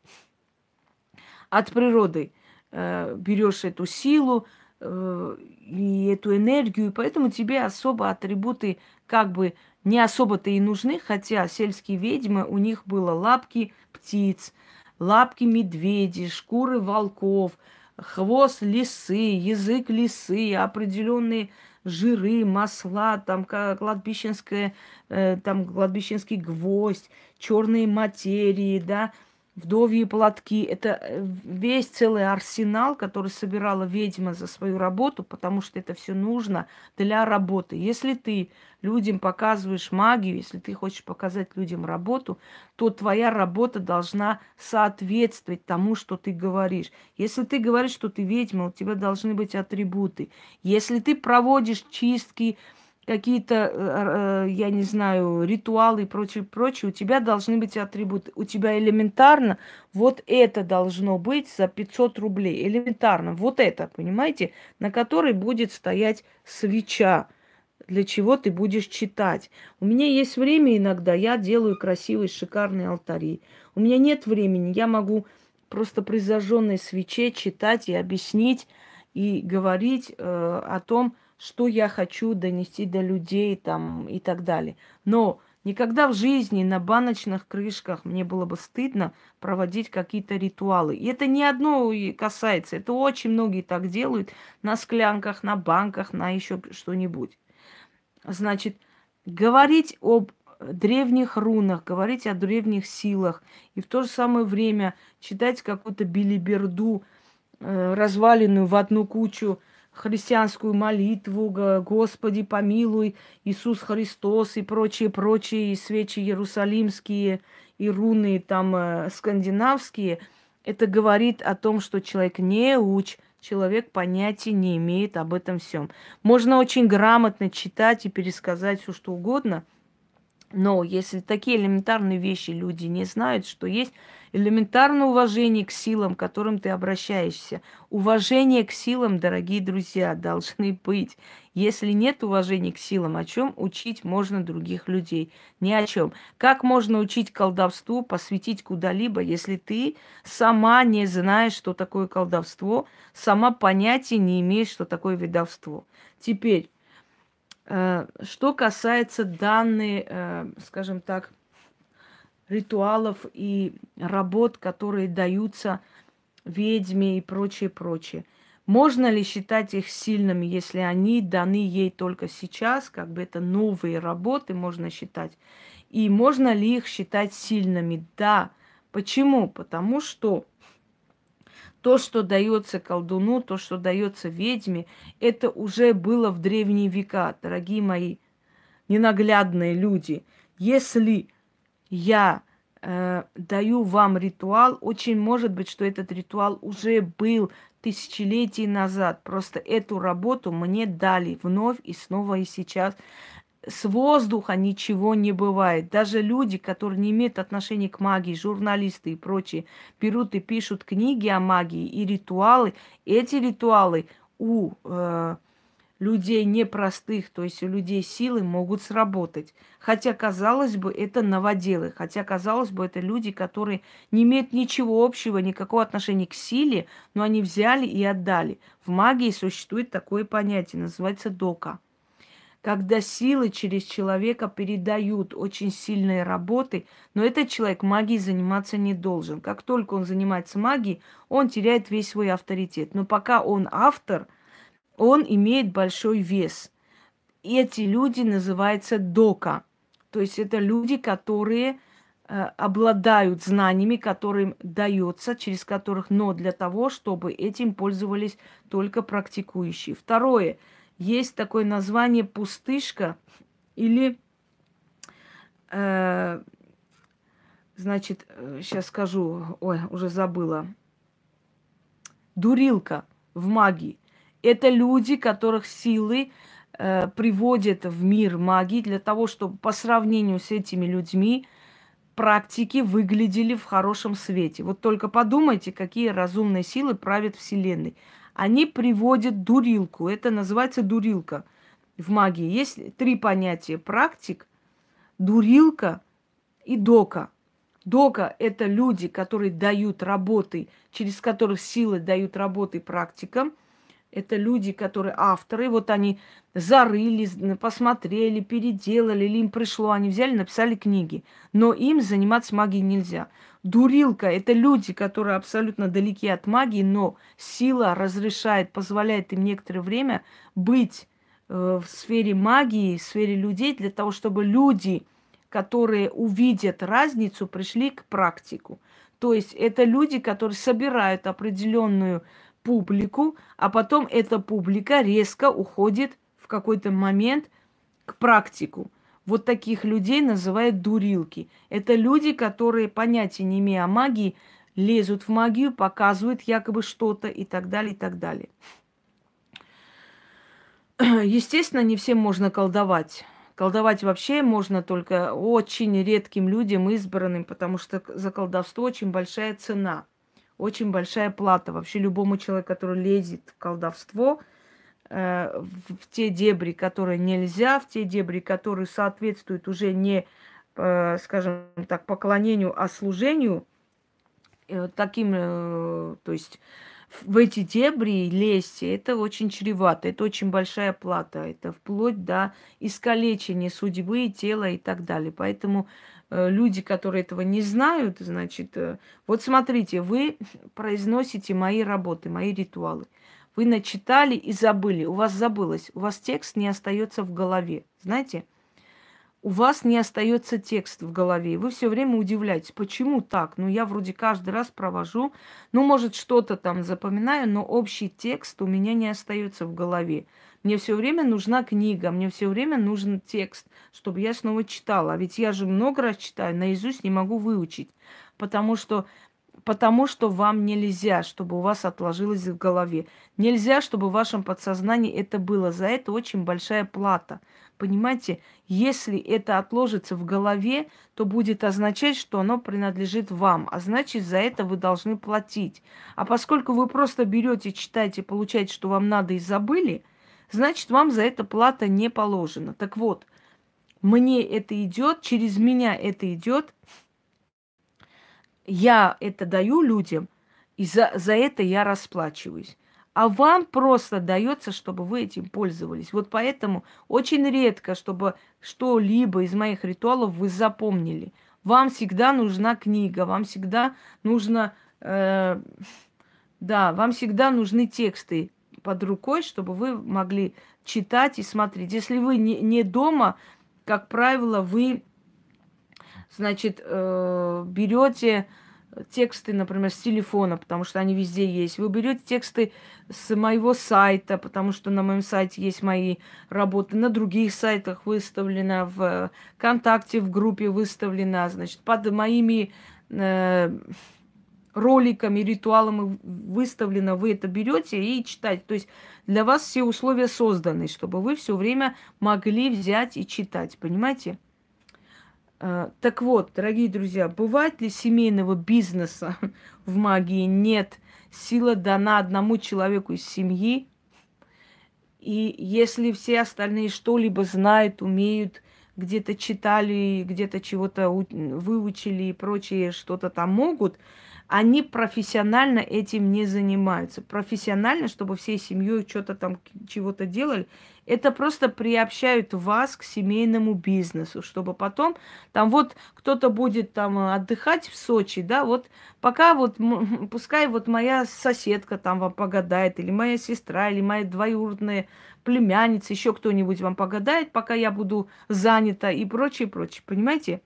От природы э, берешь эту силу э, и эту энергию, и поэтому тебе особо атрибуты как бы не особо-то и нужны, хотя сельские ведьмы, у них было лапки птиц, лапки медведей, шкуры волков, хвост лисы, язык лисы, определенные жиры, масла, там кладбищенское, э, там кладбищенский гвоздь, черные материи, да, вдовьи платки. Это э, весь целый арсенал, который собирала ведьма за свою работу, потому что это все нужно для работы. Если ты людям показываешь магию, если ты хочешь показать людям работу, то твоя работа должна соответствовать тому, что ты говоришь. Если ты говоришь, что ты ведьма, у тебя должны быть атрибуты. Если ты проводишь чистки, какие-то, э, э, я не знаю, ритуалы и прочее, прочее, у тебя должны быть атрибуты. У тебя элементарно вот это должно быть за 500 рублей. Элементарно. Вот это, понимаете, на которой будет стоять свеча для чего ты будешь читать. У меня есть время иногда, я делаю красивые, шикарные алтари. У меня нет времени, я могу просто при зажженной свече читать и объяснить и говорить э, о том, что я хочу донести до людей там и так далее. Но никогда в жизни на баночных крышках мне было бы стыдно проводить какие-то ритуалы. И это не одно касается, это очень многие так делают на склянках, на банках, на еще что-нибудь. Значит, говорить об древних рунах, говорить о древних силах и в то же самое время читать какую-то билиберду, э, разваленную в одну кучу христианскую молитву, Господи, помилуй, Иисус Христос и прочие, прочие, и свечи иерусалимские, и руны там э, скандинавские, это говорит о том, что человек не уч, человек понятия не имеет об этом всем. Можно очень грамотно читать и пересказать все, что угодно, но если такие элементарные вещи люди не знают, что есть элементарное уважение к силам, к которым ты обращаешься. Уважение к силам, дорогие друзья, должны быть. Если нет уважения к силам, о чем учить можно других людей? Ни о чем. Как можно учить колдовству, посвятить куда-либо, если ты сама не знаешь, что такое колдовство, сама понятия не имеешь, что такое ведовство? Теперь, э, что касается данной, э, скажем так, ритуалов и работ, которые даются ведьме и прочее, прочее. Можно ли считать их сильными, если они даны ей только сейчас, как бы это новые работы можно считать? И можно ли их считать сильными? Да. Почему? Потому что то, что дается колдуну, то, что дается ведьме, это уже было в древние века, дорогие мои ненаглядные люди. Если я э, даю вам ритуал. Очень может быть, что этот ритуал уже был тысячелетий назад. Просто эту работу мне дали вновь и снова и сейчас. С воздуха ничего не бывает. Даже люди, которые не имеют отношения к магии, журналисты и прочие, берут и пишут книги о магии и ритуалы. Эти ритуалы у э, людей непростых, то есть у людей силы могут сработать. Хотя, казалось бы, это новоделы, хотя, казалось бы, это люди, которые не имеют ничего общего, никакого отношения к силе, но они взяли и отдали. В магии существует такое понятие, называется дока. Когда силы через человека передают очень сильные работы, но этот человек магией заниматься не должен. Как только он занимается магией, он теряет весь свой авторитет. Но пока он автор – он имеет большой вес. Эти люди называются дока. То есть это люди, которые э, обладают знаниями, которым дается, через которых, но для того, чтобы этим пользовались только практикующие. Второе. Есть такое название пустышка или, э, значит, сейчас э, скажу, ой, уже забыла, дурилка в магии. Это люди, которых силы э, приводят в мир магии для того, чтобы по сравнению с этими людьми практики выглядели в хорошем свете. Вот только подумайте, какие разумные силы правят Вселенной. Они приводят дурилку. Это называется дурилка в магии. Есть три понятия. Практик, дурилка и дока. Дока – это люди, которые дают работы, через которых силы дают работы практикам – это люди, которые авторы, вот они зарыли, посмотрели, переделали, или им пришло, они взяли, написали книги. Но им заниматься магией нельзя. Дурилка – это люди, которые абсолютно далеки от магии, но сила разрешает, позволяет им некоторое время быть э, в сфере магии, в сфере людей, для того, чтобы люди, которые увидят разницу, пришли к практику. То есть это люди, которые собирают определенную публику, а потом эта публика резко уходит в какой-то момент к практику. Вот таких людей называют дурилки. Это люди, которые, понятия не имея о магии, лезут в магию, показывают якобы что-то и так далее, и так далее. Естественно, не всем можно колдовать. Колдовать вообще можно только очень редким людям, избранным, потому что за колдовство очень большая цена – очень большая плата вообще любому человеку, который лезет в колдовство, э, в, те дебри, которые нельзя, в те дебри, которые соответствуют уже не, э, скажем так, поклонению, а служению, э, таким, э, то есть в эти дебри лезть, это очень чревато, это очень большая плата, это вплоть до искалечения судьбы, тела и так далее. Поэтому люди, которые этого не знают, значит, э, вот смотрите, вы произносите мои работы, мои ритуалы. Вы начитали и забыли, у вас забылось, у вас текст не остается в голове. Знаете, у вас не остается текст в голове. Вы все время удивляетесь, почему так? Ну, я вроде каждый раз провожу, ну, может, что-то там запоминаю, но общий текст у меня не остается в голове. Мне все время нужна книга, мне все время нужен текст, чтобы я снова читала. А ведь я же много раз читаю, наизусть не могу выучить, потому что потому что вам нельзя, чтобы у вас отложилось в голове. Нельзя, чтобы в вашем подсознании это было. За это очень большая плата. Понимаете, если это отложится в голове, то будет означать, что оно принадлежит вам, а значит, за это вы должны платить. А поскольку вы просто берете, читаете, получаете, что вам надо и забыли, значит, вам за это плата не положена. Так вот, мне это идет, через меня это идет, я это даю людям, и за, за это я расплачиваюсь. А вам просто дается, чтобы вы этим пользовались. Вот поэтому очень редко, чтобы что-либо из моих ритуалов вы запомнили. Вам всегда нужна книга, вам всегда нужно, э, да, вам всегда нужны тексты под рукой, чтобы вы могли читать и смотреть. Если вы не, не дома, как правило, вы, значит, э, берете тексты, например, с телефона, потому что они везде есть. Вы берете тексты с моего сайта, потому что на моем сайте есть мои работы. На других сайтах выставлено, в ВКонтакте, в группе выставлено, значит, под моими э, роликами, ритуалами выставлено. Вы это берете и читаете. То есть для вас все условия созданы, чтобы вы все время могли взять и читать. Понимаете? А, так вот, дорогие друзья, бывает ли семейного бизнеса в магии? Нет. Сила дана одному человеку из семьи. И если все остальные что-либо знают, умеют, где-то читали, где-то чего-то выучили и прочее, что-то там могут, они профессионально этим не занимаются. Профессионально, чтобы всей семьей что-то там, чего-то делали, это просто приобщают вас к семейному бизнесу, чтобы потом там вот кто-то будет там отдыхать в Сочи, да, вот пока вот, пускай вот моя соседка там вам погадает, или моя сестра, или моя двоюродная племянница, еще кто-нибудь вам погадает, пока я буду занята и прочее, прочее, понимаете?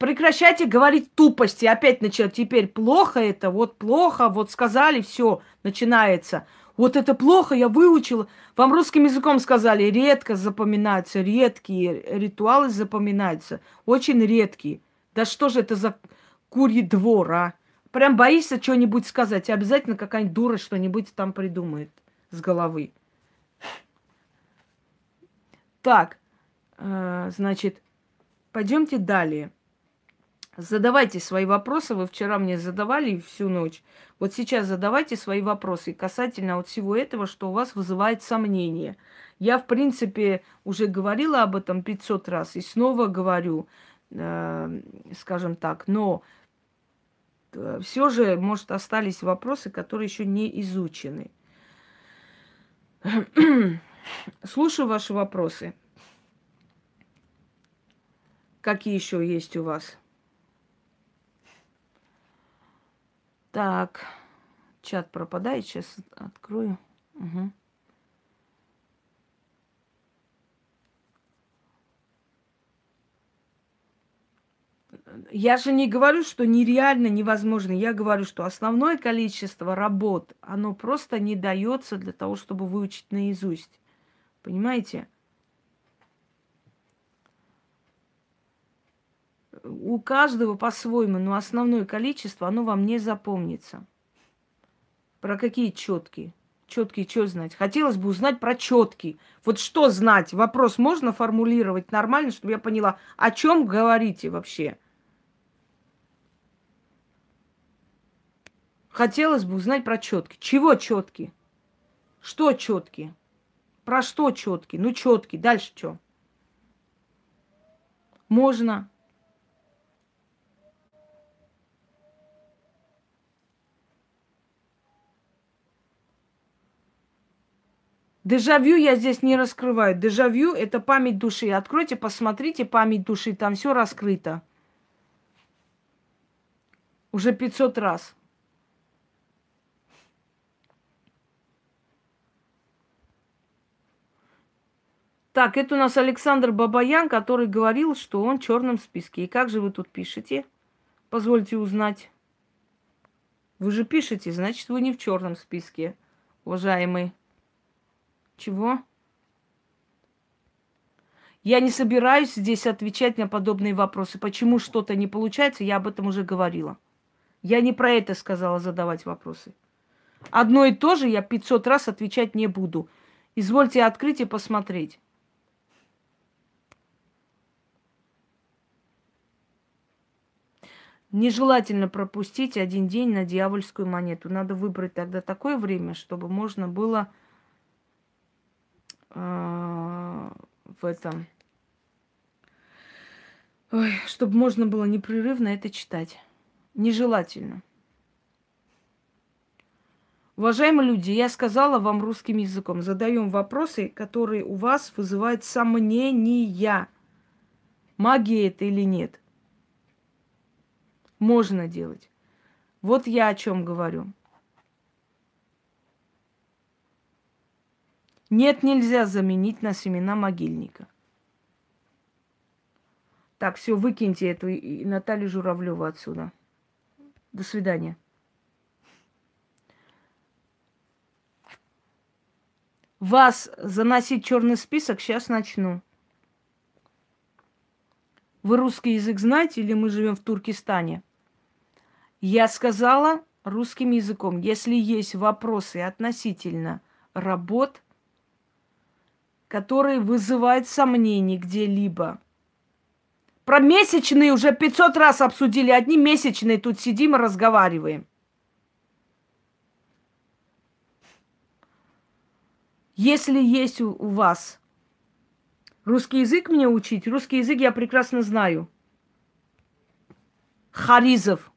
Прекращайте говорить тупости. Опять начать. Теперь плохо это, вот плохо, вот сказали, все, начинается. Вот это плохо, я выучила. Вам русским языком сказали, редко запоминаются, редкие ритуалы запоминаются, очень редкие. Да что же это за курьи двор, а? Прям боишься что-нибудь сказать, и обязательно какая-нибудь дура что-нибудь там придумает с головы. Так, э, значит, пойдемте далее. Задавайте свои вопросы. Вы вчера мне задавали всю ночь. Вот сейчас задавайте свои вопросы касательно вот всего этого, что у вас вызывает сомнения. Я, в принципе, уже говорила об этом 500 раз и снова говорю, э, скажем так, но э, все же, может, остались вопросы, которые еще не изучены. Слушаю ваши вопросы. Какие еще есть у вас? Так, чат пропадает, сейчас открою. Угу. Я же не говорю, что нереально, невозможно. Я говорю, что основное количество работ, оно просто не дается для того, чтобы выучить наизусть. Понимаете? У каждого по-своему, но основное количество, оно вам не запомнится. Про какие четкие? Четкие что знать? Хотелось бы узнать про четкие. Вот что знать? Вопрос можно формулировать нормально, чтобы я поняла, о чем говорите вообще? Хотелось бы узнать про четкие. Чего четкие? Что четкие? Про что четкие? Ну, четкие. Дальше что? Можно. Дежавю я здесь не раскрываю. Дежавю – это память души. Откройте, посмотрите память души, там все раскрыто. Уже 500 раз. Так, это у нас Александр Бабаян, который говорил, что он в черном списке. И как же вы тут пишете? Позвольте узнать. Вы же пишете, значит, вы не в черном списке, уважаемый. Чего? Я не собираюсь здесь отвечать на подобные вопросы. Почему что-то не получается, я об этом уже говорила. Я не про это сказала задавать вопросы. Одно и то же я 500 раз отвечать не буду. Извольте открыть и посмотреть. Нежелательно пропустить один день на дьявольскую монету. Надо выбрать тогда такое время, чтобы можно было а, в этом, Ой, чтобы можно было непрерывно это читать. Нежелательно. Уважаемые люди, я сказала вам русским языком. Задаем вопросы, которые у вас вызывают сомнения. Магия это или нет. Можно делать. Вот я о чем говорю. Нет, нельзя заменить на семена могильника. Так, все, выкиньте эту и Наталью Журавлеву отсюда. До свидания. Вас заносить черный список сейчас начну. Вы русский язык знаете или мы живем в Туркестане? Я сказала русским языком, если есть вопросы относительно работ, которые вызывают сомнения где-либо. Про месячные уже 500 раз обсудили. Одни месячные тут сидим и разговариваем. Если есть у вас русский язык мне учить, русский язык я прекрасно знаю. Харизов.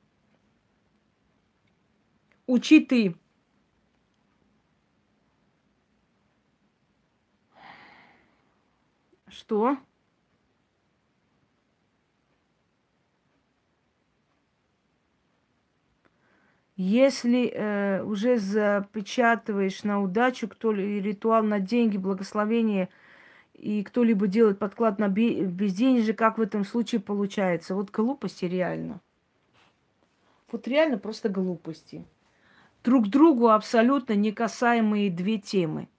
Учи ты. Что? Если э, уже запечатываешь на удачу, кто ли ритуал на деньги, благословение, и кто-либо делает подклад на безденежье, как в этом случае получается? Вот глупости реально. Вот реально просто глупости. Друг другу абсолютно не касаемые две темы.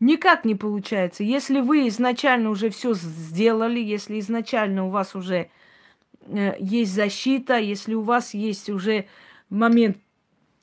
Никак не получается. Если вы изначально уже все сделали, если изначально у вас уже э, есть защита, если у вас есть уже момент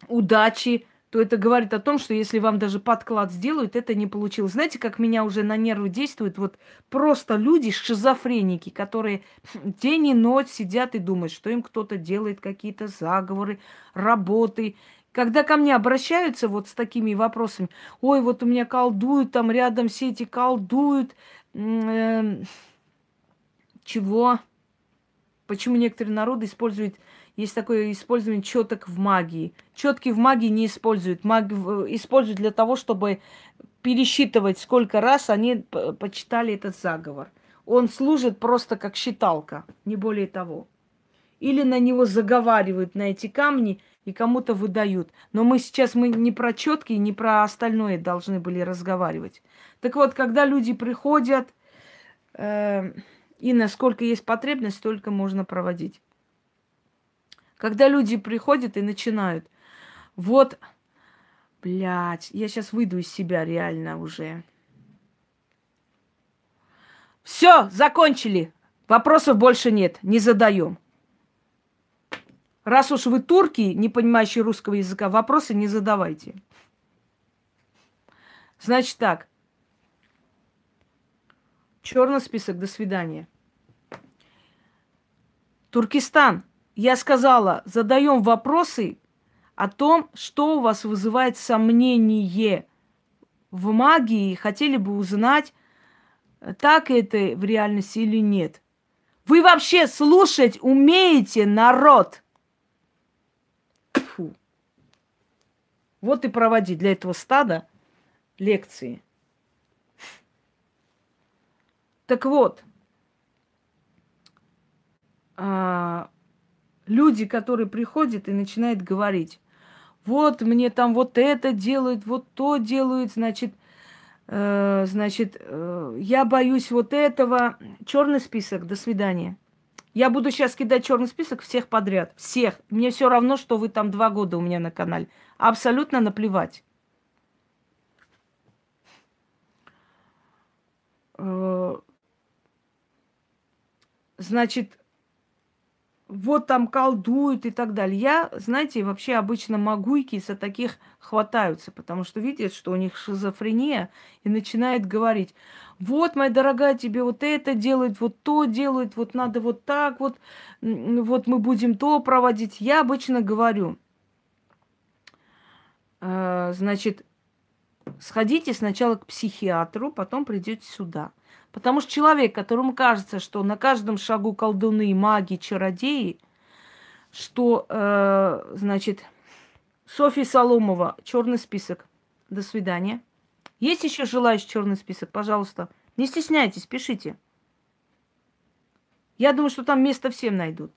удачи, то это говорит о том, что если вам даже подклад сделают, это не получилось. Знаете, как меня уже на нервы действуют вот просто люди, шизофреники, которые день и ночь сидят и думают, что им кто-то делает какие-то заговоры, работы. Когда ко мне обращаются вот с такими вопросами, ой, вот у меня колдуют, там рядом все эти колдуют, э, чего? Почему некоторые народы используют есть такое использование четок в магии. Четки в магии не используют. Маги используют для того, чтобы пересчитывать, сколько раз они почитали этот заговор. Он служит просто как считалка, не более того. Или на него заговаривают на эти камни и кому-то выдают. Но мы сейчас мы не про четки, не про остальное должны были разговаривать. Так вот, когда люди приходят, э, и насколько есть потребность, только можно проводить. Когда люди приходят и начинают, вот, блядь, я сейчас выйду из себя реально уже. Все, закончили. Вопросов больше нет, не задаем. Раз уж вы турки, не понимающие русского языка, вопросы не задавайте. Значит так. Черный список, до свидания. Туркестан – я сказала, задаем вопросы о том, что у вас вызывает сомнение в магии, хотели бы узнать, так это в реальности или нет. Вы вообще слушать умеете, народ? Вот и проводи для этого стада лекции. Так вот, а, люди, которые приходят и начинают говорить, вот мне там вот это делают, вот то делают, значит, э, значит, э, я боюсь вот этого. Черный список, до свидания. Я буду сейчас кидать черный список всех подряд. Всех. Мне все равно, что вы там два года у меня на канале. Абсолютно наплевать. Э, значит, вот там колдуют и так далее. Я, знаете, вообще обычно могуйки за таких хватаются, потому что видят, что у них шизофрения, и начинают говорить, вот, моя дорогая, тебе вот это делают, вот то делают, вот надо вот так вот, вот мы будем то проводить. Я обычно говорю, э, значит, сходите сначала к психиатру, потом придете сюда. Потому что человек, которому кажется, что на каждом шагу колдуны, маги, чародеи, что, э, значит, Софья Соломова, черный список. До свидания. Есть еще желающий черный список? Пожалуйста. Не стесняйтесь, пишите. Я думаю, что там место всем найдут.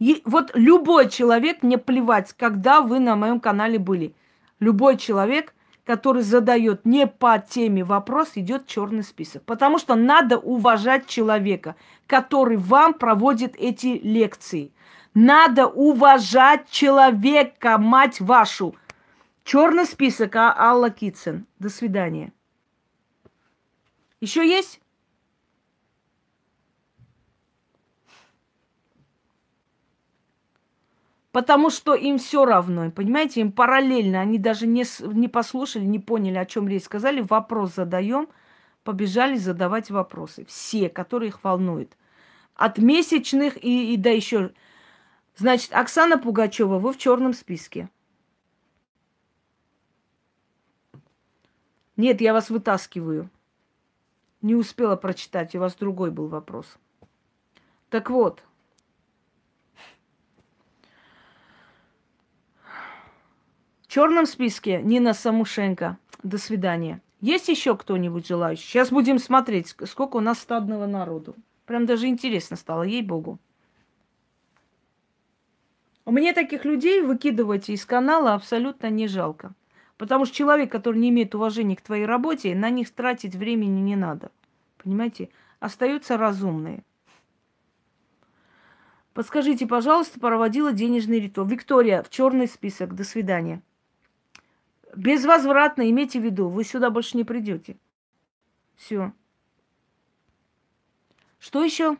И вот любой человек, мне плевать, когда вы на моем канале были. Любой человек – который задает не по теме вопрос, идет черный список. Потому что надо уважать человека, который вам проводит эти лекции. Надо уважать человека, мать вашу. Черный список а Алла Китсон. До свидания. Еще есть? Потому что им все равно, понимаете, им параллельно, они даже не, не послушали, не поняли, о чем речь сказали, вопрос задаем, побежали задавать вопросы. Все, которые их волнуют. От месячных и, и да еще. Значит, Оксана Пугачева, вы в черном списке. Нет, я вас вытаскиваю. Не успела прочитать, у вас другой был вопрос. Так вот, черном списке Нина Самушенко. До свидания. Есть еще кто-нибудь желающий? Сейчас будем смотреть, сколько у нас стадного народу. Прям даже интересно стало, ей-богу. Мне таких людей выкидывать из канала абсолютно не жалко. Потому что человек, который не имеет уважения к твоей работе, на них тратить времени не надо. Понимаете? Остаются разумные. Подскажите, пожалуйста, проводила денежный ритуал. Виктория, в черный список. До свидания. Безвозвратно имейте в виду, вы сюда больше не придете. Все. Что еще?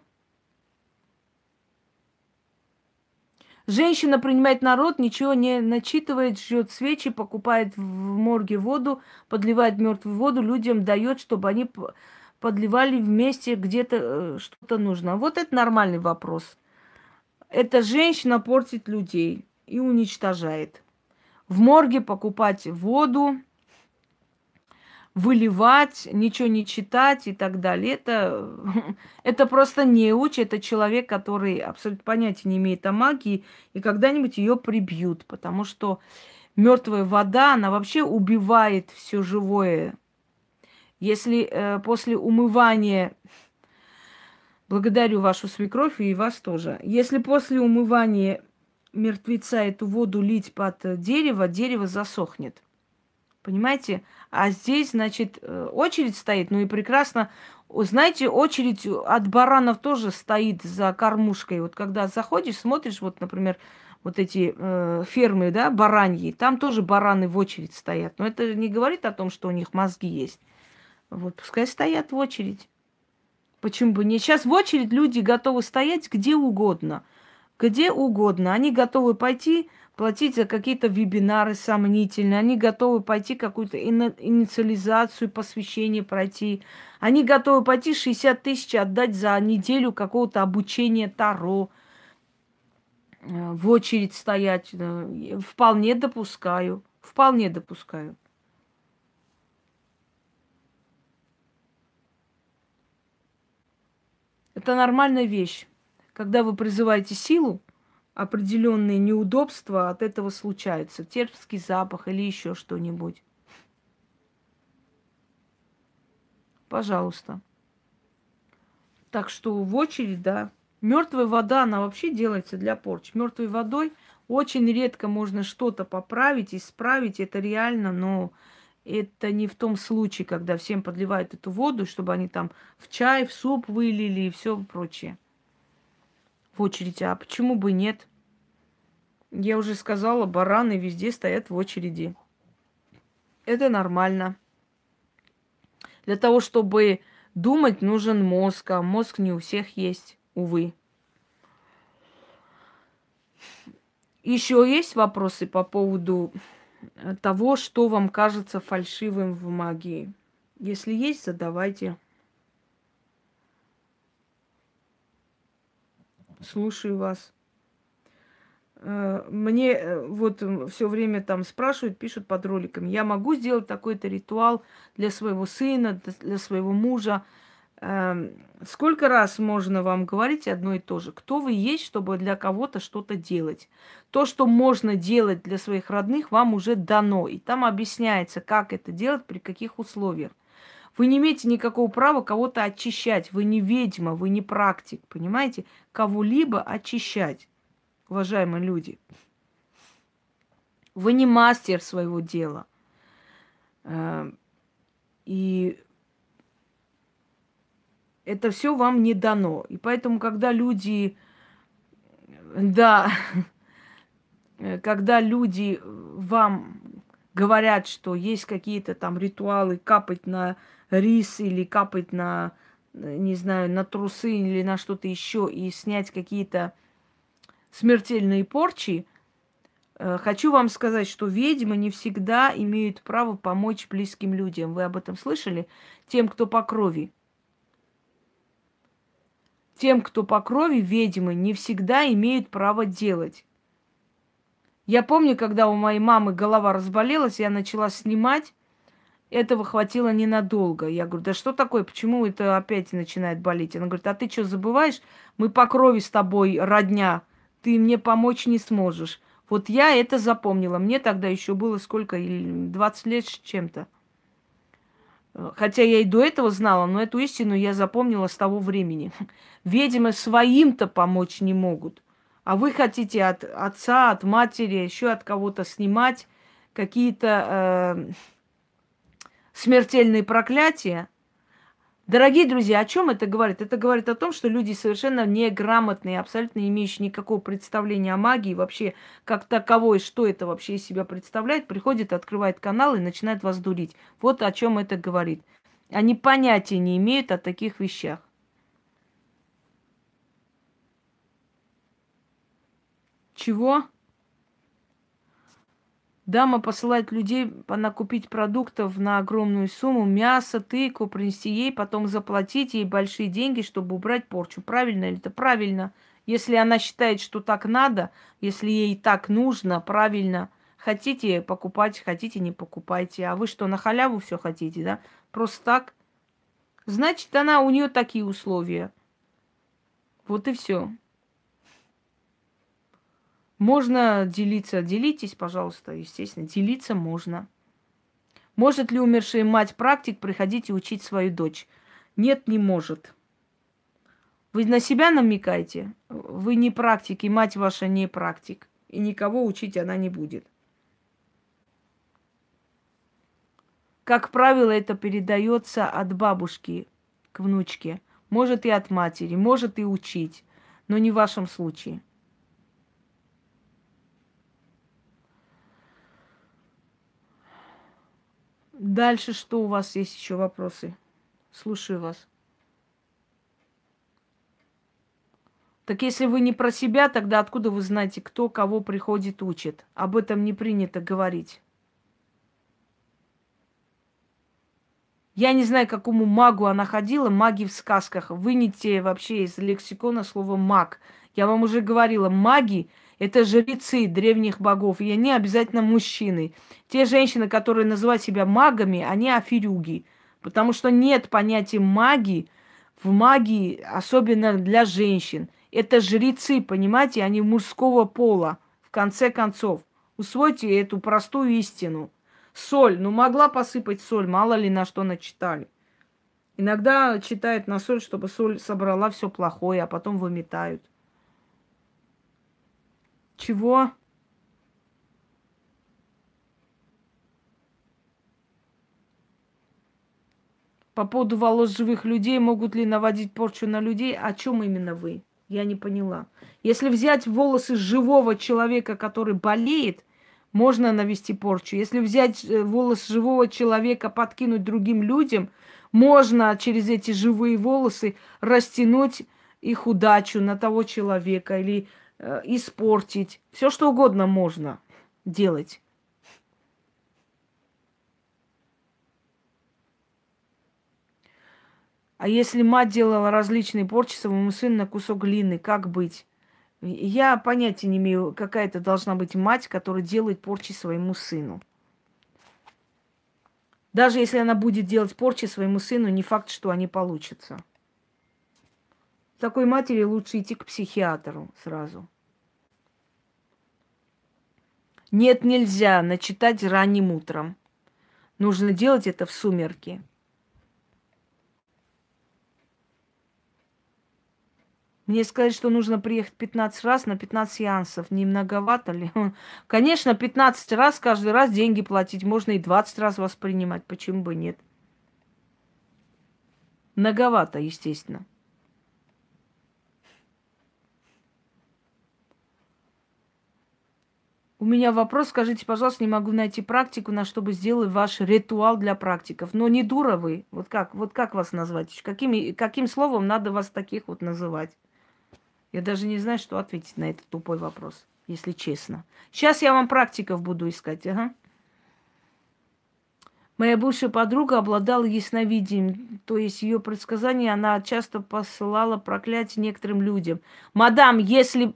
Женщина принимает народ, ничего не начитывает, жжет свечи, покупает в морге воду, подливает мертвую воду, людям дает, чтобы они подливали вместе где-то э, что-то нужно. Вот это нормальный вопрос. Эта женщина портит людей и уничтожает в морге покупать воду, выливать, ничего не читать и так далее. Это, это просто не уч, это человек, который абсолютно понятия не имеет о магии, и когда-нибудь ее прибьют, потому что мертвая вода, она вообще убивает все живое. Если э, после умывания Благодарю вашу свекровь и вас тоже. Если после умывания мертвеца эту воду лить под дерево, дерево засохнет. Понимаете? А здесь, значит, э, очередь стоит, ну и прекрасно. Знаете, очередь от баранов тоже стоит за кормушкой. Вот когда заходишь, смотришь, вот, например, вот эти э, фермы, да, бараньи, там тоже бараны в очередь стоят. Но это не говорит о том, что у них мозги есть. Вот, пускай стоят в очередь. Почему бы не? Сейчас в очередь люди готовы стоять где угодно – где угодно. Они готовы пойти платить за какие-то вебинары сомнительные, они готовы пойти какую-то инициализацию, посвящение пройти. Они готовы пойти 60 тысяч отдать за неделю какого-то обучения Таро, э, в очередь стоять. Вполне допускаю. Вполне допускаю. Это нормальная вещь. Когда вы призываете силу, определенные неудобства от этого случаются. Терпский запах или еще что-нибудь. Пожалуйста. Так что в очередь, да. Мертвая вода, она вообще делается для порч. Мертвой водой очень редко можно что-то поправить, исправить. Это реально, но это не в том случае, когда всем подливают эту воду, чтобы они там в чай, в суп вылили и все прочее в очереди. А почему бы нет? Я уже сказала, бараны везде стоят в очереди. Это нормально. Для того, чтобы думать, нужен мозг, а мозг не у всех есть, увы. Еще есть вопросы по поводу того, что вам кажется фальшивым в магии? Если есть, задавайте. Слушаю вас. Э, мне э, вот все время там спрашивают, пишут под роликами, я могу сделать такой-то ритуал для своего сына, для своего мужа. Эм, сколько раз можно вам говорить одно и то же? Кто вы есть, чтобы для кого-то что-то делать? То, что можно делать для своих родных, вам уже дано. И там объясняется, как это делать, при каких условиях. Вы не имеете никакого права кого-то очищать. Вы не ведьма, вы не практик, понимаете? Кого-либо очищать, уважаемые люди. Вы не мастер своего дела. Э, и это все вам не дано. И поэтому, когда люди Да, когда люди вам говорят, что есть какие-то там ритуалы, капать на рис или капать на, не знаю, на трусы или на что-то еще и снять какие-то смертельные порчи, э, хочу вам сказать, что ведьмы не всегда имеют право помочь близким людям. Вы об этом слышали? Тем, кто по крови. Тем, кто по крови, ведьмы не всегда имеют право делать. Я помню, когда у моей мамы голова разболелась, я начала снимать. Этого хватило ненадолго. Я говорю, да что такое, почему это опять начинает болеть? Она говорит, а ты что, забываешь? Мы по крови с тобой родня. Ты мне помочь не сможешь. Вот я это запомнила. Мне тогда еще было сколько? 20 лет с чем-то. Хотя я и до этого знала, но эту истину я запомнила с того времени. Ведьмы своим-то помочь не могут. А вы хотите от отца, от матери, еще от кого-то снимать какие-то э, смертельные проклятия. Дорогие друзья, о чем это говорит? Это говорит о том, что люди совершенно неграмотные, абсолютно не имеющие никакого представления о магии, вообще как таковой, что это вообще из себя представляет, приходит, открывает канал и начинает вас дурить. Вот о чем это говорит. Они понятия не имеют о таких вещах. Чего? Дама посылает людей накупить продуктов на огромную сумму, мясо, тыкву, принести ей, потом заплатить ей большие деньги, чтобы убрать порчу. Правильно ли это? Правильно. Если она считает, что так надо, если ей так нужно, правильно. Хотите покупать, хотите не покупайте. А вы что, на халяву все хотите, да? Просто так? Значит, она у нее такие условия. Вот и все. Можно делиться. Делитесь, пожалуйста, естественно. Делиться можно. Может ли умершая мать практик приходить и учить свою дочь? Нет, не может. Вы на себя намекаете? Вы не практик, и мать ваша не практик. И никого учить она не будет. Как правило, это передается от бабушки к внучке. Может и от матери, может и учить, но не в вашем случае. Дальше что у вас есть еще вопросы? Слушаю вас. Так если вы не про себя, тогда откуда вы знаете, кто кого приходит учит? Об этом не принято говорить. Я не знаю, какому магу она ходила, маги в сказках. Вынете вообще из лексикона слово маг. Я вам уже говорила, маги это жрецы древних богов, и они обязательно мужчины. Те женщины, которые называют себя магами, они аферюги. Потому что нет понятия магии в магии, особенно для женщин. Это жрецы, понимаете, они мужского пола, в конце концов. Усвойте эту простую истину. Соль. Ну, могла посыпать соль, мало ли на что начитали. Иногда читают на соль, чтобы соль собрала все плохое, а потом выметают. Чего? По поводу волос живых людей, могут ли наводить порчу на людей? О чем именно вы? Я не поняла. Если взять волосы живого человека, который болеет, можно навести порчу. Если взять э, волос живого человека, подкинуть другим людям, можно через эти живые волосы растянуть их удачу на того человека или испортить. Все что угодно можно делать. А если мать делала различные порчи своему сыну на кусок глины, как быть? Я понятия не имею, какая это должна быть мать, которая делает порчи своему сыну. Даже если она будет делать порчи своему сыну, не факт, что они получатся. Такой матери лучше идти к психиатру сразу. Нет, нельзя начитать ранним утром. Нужно делать это в сумерки. Мне сказать, что нужно приехать 15 раз на 15 сеансов. Не многовато ли? Конечно, 15 раз каждый раз деньги платить. Можно и 20 раз воспринимать. Почему бы нет? Многовато, естественно. У меня вопрос, скажите, пожалуйста, не могу найти практику, на чтобы сделать ваш ритуал для практиков. Но не дура вы. Вот как, вот как вас назвать? Какими, каким словом надо вас таких вот называть? Я даже не знаю, что ответить на этот тупой вопрос, если честно. Сейчас я вам практиков буду искать, ага. Моя бывшая подруга обладала ясновидением, то есть ее предсказания она часто посылала проклятие некоторым людям. Мадам, если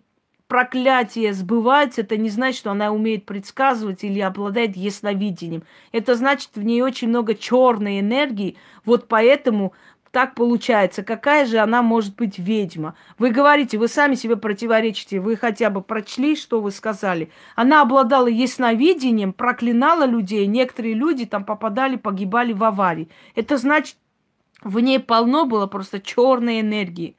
проклятие сбывается, это не значит, что она умеет предсказывать или обладает ясновидением. Это значит, в ней очень много черной энергии, вот поэтому так получается. Какая же она может быть ведьма? Вы говорите, вы сами себе противоречите, вы хотя бы прочли, что вы сказали. Она обладала ясновидением, проклинала людей, некоторые люди там попадали, погибали в аварии. Это значит, в ней полно было просто черной энергии.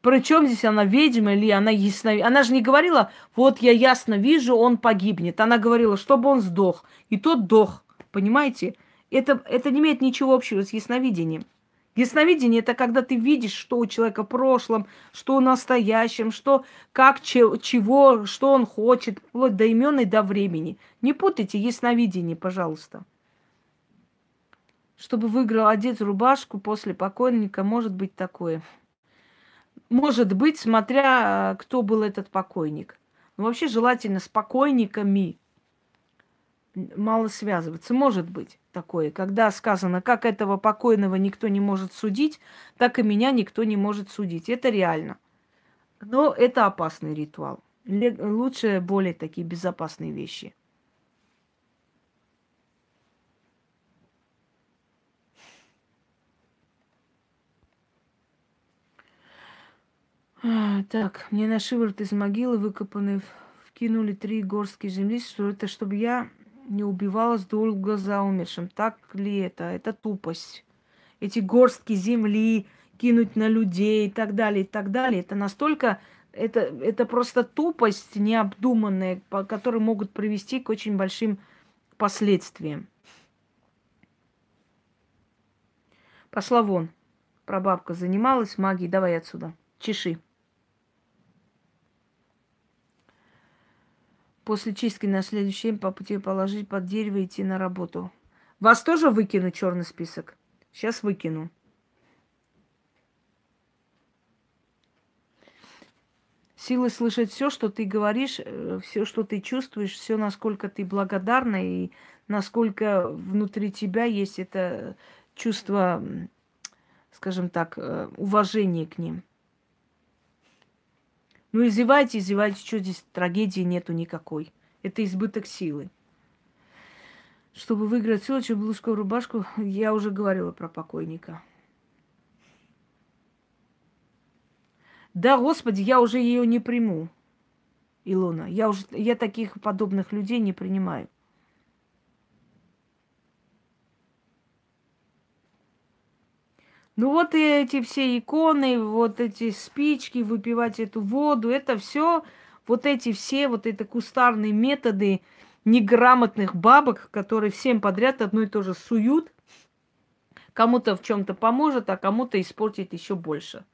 Причем здесь она ведьма или она ясно... Она же не говорила, вот я ясно вижу, он погибнет. Она говорила, чтобы он сдох. И тот дох. Понимаете? Это, это не имеет ничего общего с ясновидением. Ясновидение – это когда ты видишь, что у человека в прошлом, что в настоящем, что, как, че, чего, что он хочет, вплоть до имен и до времени. Не путайте ясновидение, пожалуйста. Чтобы выиграл одеть рубашку после покойника, может быть такое. Может быть, смотря кто был этот покойник. Но вообще желательно с покойниками мало связываться. Может быть такое, когда сказано, как этого покойного никто не может судить, так и меня никто не может судить. Это реально. Но это опасный ритуал. Лучше более такие безопасные вещи. Так, мне на шиворот из могилы выкопаны, вкинули три горстки земли, что это чтобы я не убивалась долго за умершим. Так ли это? Это тупость. Эти горстки земли кинуть на людей и так далее, и так далее. Это настолько, это, это просто тупость необдуманная, по которой могут привести к очень большим последствиям. Пошла вон. Прабабка занималась магией. Давай отсюда. Чеши. После чистки на следующий день по пути положить под дерево и идти на работу. Вас тоже выкину черный список? Сейчас выкину. Силы слышать все, что ты говоришь, э, все, что ты чувствуешь, все, насколько ты благодарна и насколько внутри тебя есть это чувство, скажем так, э, уважения к ним. Ну, изевайте, изевайте, что здесь трагедии нету никакой. Это избыток силы. Чтобы выиграть селочью, блузку, рубашку, я уже говорила про покойника. Да, Господи, я уже ее не приму, Илона. Я уже, я таких подобных людей не принимаю. Ну вот эти все иконы, вот эти спички, выпивать эту воду, это все, вот эти все, вот это кустарные методы неграмотных бабок, которые всем подряд одно и то же суют, кому-то в чем-то поможет, а кому-то испортит еще больше.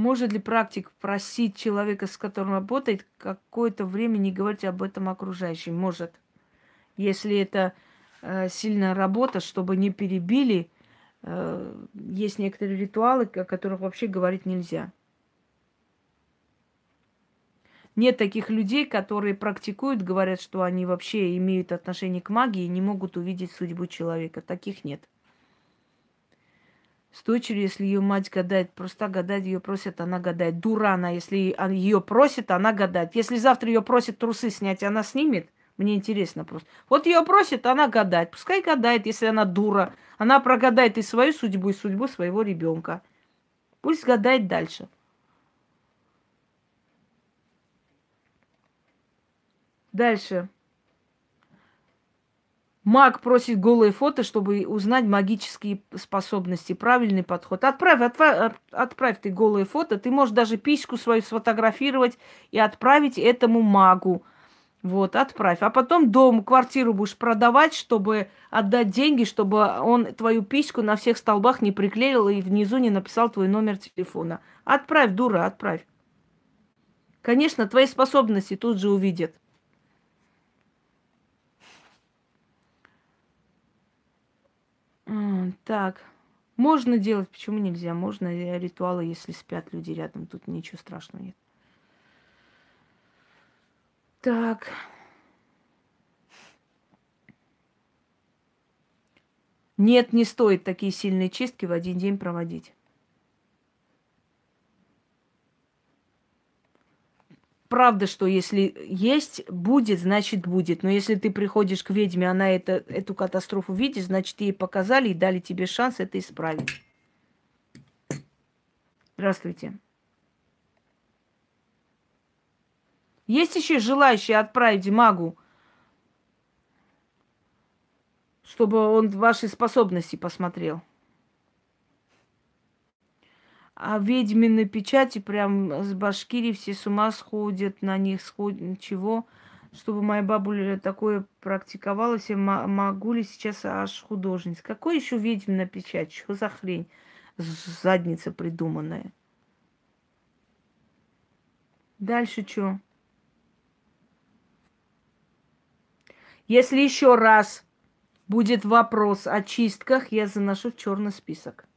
Может ли практик просить человека, с которым работает, какое-то время не говорить об этом окружающим? Может. Если это э, сильная работа, чтобы не перебили, э, есть некоторые ритуалы, о которых вообще говорить нельзя. Нет таких людей, которые практикуют, говорят, что они вообще имеют отношение к магии и не могут увидеть судьбу человека. Таких нет. С дочерью, если ее мать гадает, просто гадать ее просят, она гадает. Дура она, если ее просит, она гадает. Если завтра ее просит трусы снять, она снимет. Мне интересно просто. Вот ее просит, она гадает. Пускай гадает, если она дура. Она прогадает и свою судьбу, и судьбу своего ребенка. Пусть гадает дальше. Дальше. Маг просит голые фото, чтобы узнать магические способности, правильный подход. Отправь, отправь, отправь ты голые фото. Ты можешь даже письку свою сфотографировать и отправить этому магу. Вот, отправь. А потом дом, квартиру будешь продавать, чтобы отдать деньги, чтобы он твою письку на всех столбах не приклеил и внизу не написал твой номер телефона. Отправь, дура, отправь. Конечно, твои способности тут же увидят. Так. Можно делать, почему нельзя? Можно ритуалы, если спят люди рядом. Тут ничего страшного нет. Так. Нет, не стоит такие сильные чистки в один день проводить. Правда, что если есть, будет, значит будет. Но если ты приходишь к ведьме, она это, эту катастрофу видит, значит, ей показали и дали тебе шанс это исправить. Здравствуйте. Есть еще желающие отправить магу, чтобы он ваши способности посмотрел. А ведьмины печати прям с Башкирии все с ума сходят, на них сходят. Чего? Чтобы моя бабуля такое практиковалась, я могу ли сейчас аж художница? Какой еще ведьмина печать? Что за хрень? Задница придуманная. Дальше что? Если еще раз будет вопрос о чистках, я заношу в черный список.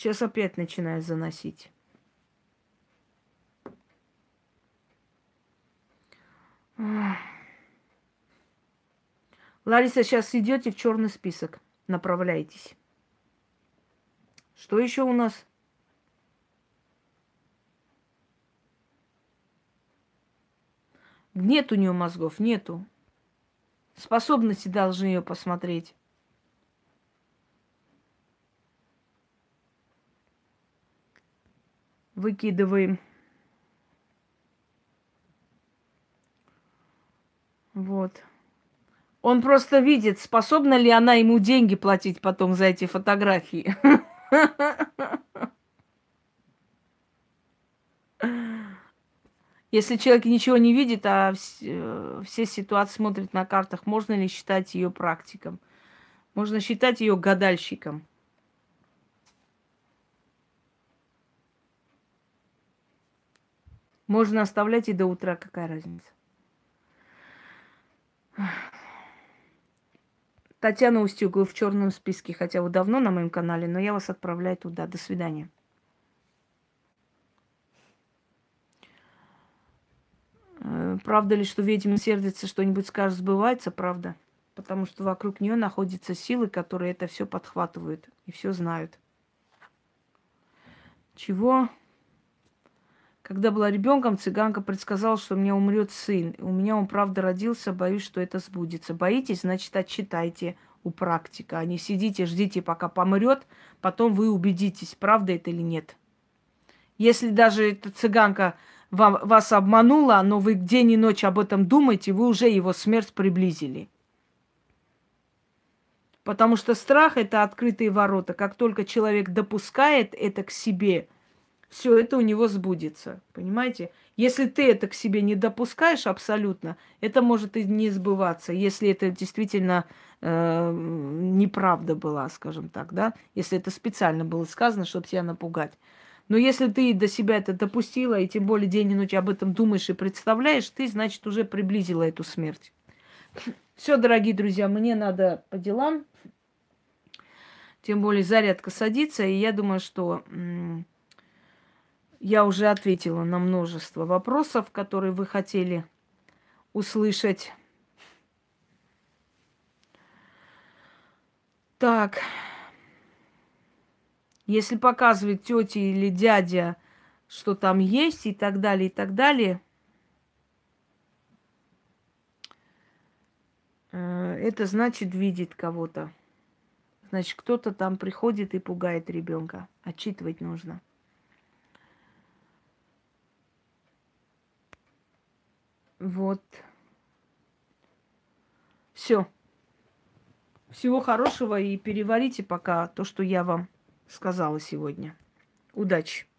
Сейчас опять начинаю заносить. Лариса, сейчас идете в черный список. Направляйтесь. Что еще у нас? Нет у нее мозгов, нету. Способности должны ее посмотреть. Выкидываем. Вот. Он просто видит, способна ли она ему деньги платить потом за эти фотографии. Если человек ничего не видит, а э, все ситуации смотрит на картах, можно ли считать ее практиком? Можно считать ее гадальщиком. Можно оставлять и до утра, какая разница. Татьяна Устюгова в черном списке, хотя вы давно на моем канале, но я вас отправляю туда. До свидания. Э, правда ли, что ведьма сердится, что-нибудь скажет, сбывается? Правда. Потому что вокруг нее находятся силы, которые это все подхватывают и все знают. Чего? Когда была ребенком, цыганка предсказала, что у меня умрет сын. У меня он правда родился, боюсь, что это сбудется. Боитесь, значит, отчитайте у практика, а не сидите, ждите, пока помрет, потом вы убедитесь, правда это или нет. Если даже эта цыганка вам, вас обманула, но вы день и ночь об этом думаете, вы уже его смерть приблизили. Потому что страх – это открытые ворота. Как только человек допускает это к себе, все это у него сбудется. Понимаете? Если ты это к себе не допускаешь абсолютно, это может и не сбываться, если это действительно э, неправда была, скажем так, да, если это специально было сказано, чтобы тебя напугать. Но если ты до себя это допустила, и тем более день и ночь об этом думаешь и представляешь, ты, значит, уже приблизила эту смерть. Все, дорогие друзья, мне надо по делам. Тем более зарядка садится, и я думаю, что я уже ответила на множество вопросов, которые вы хотели услышать. Так. Если показывает тетя или дядя, что там есть и так далее, и так далее, э, это значит видит кого-то. Значит, кто-то там приходит и пугает ребенка. Отчитывать нужно. Вот. Все. Всего хорошего и переварите пока то, что я вам сказала сегодня. Удачи!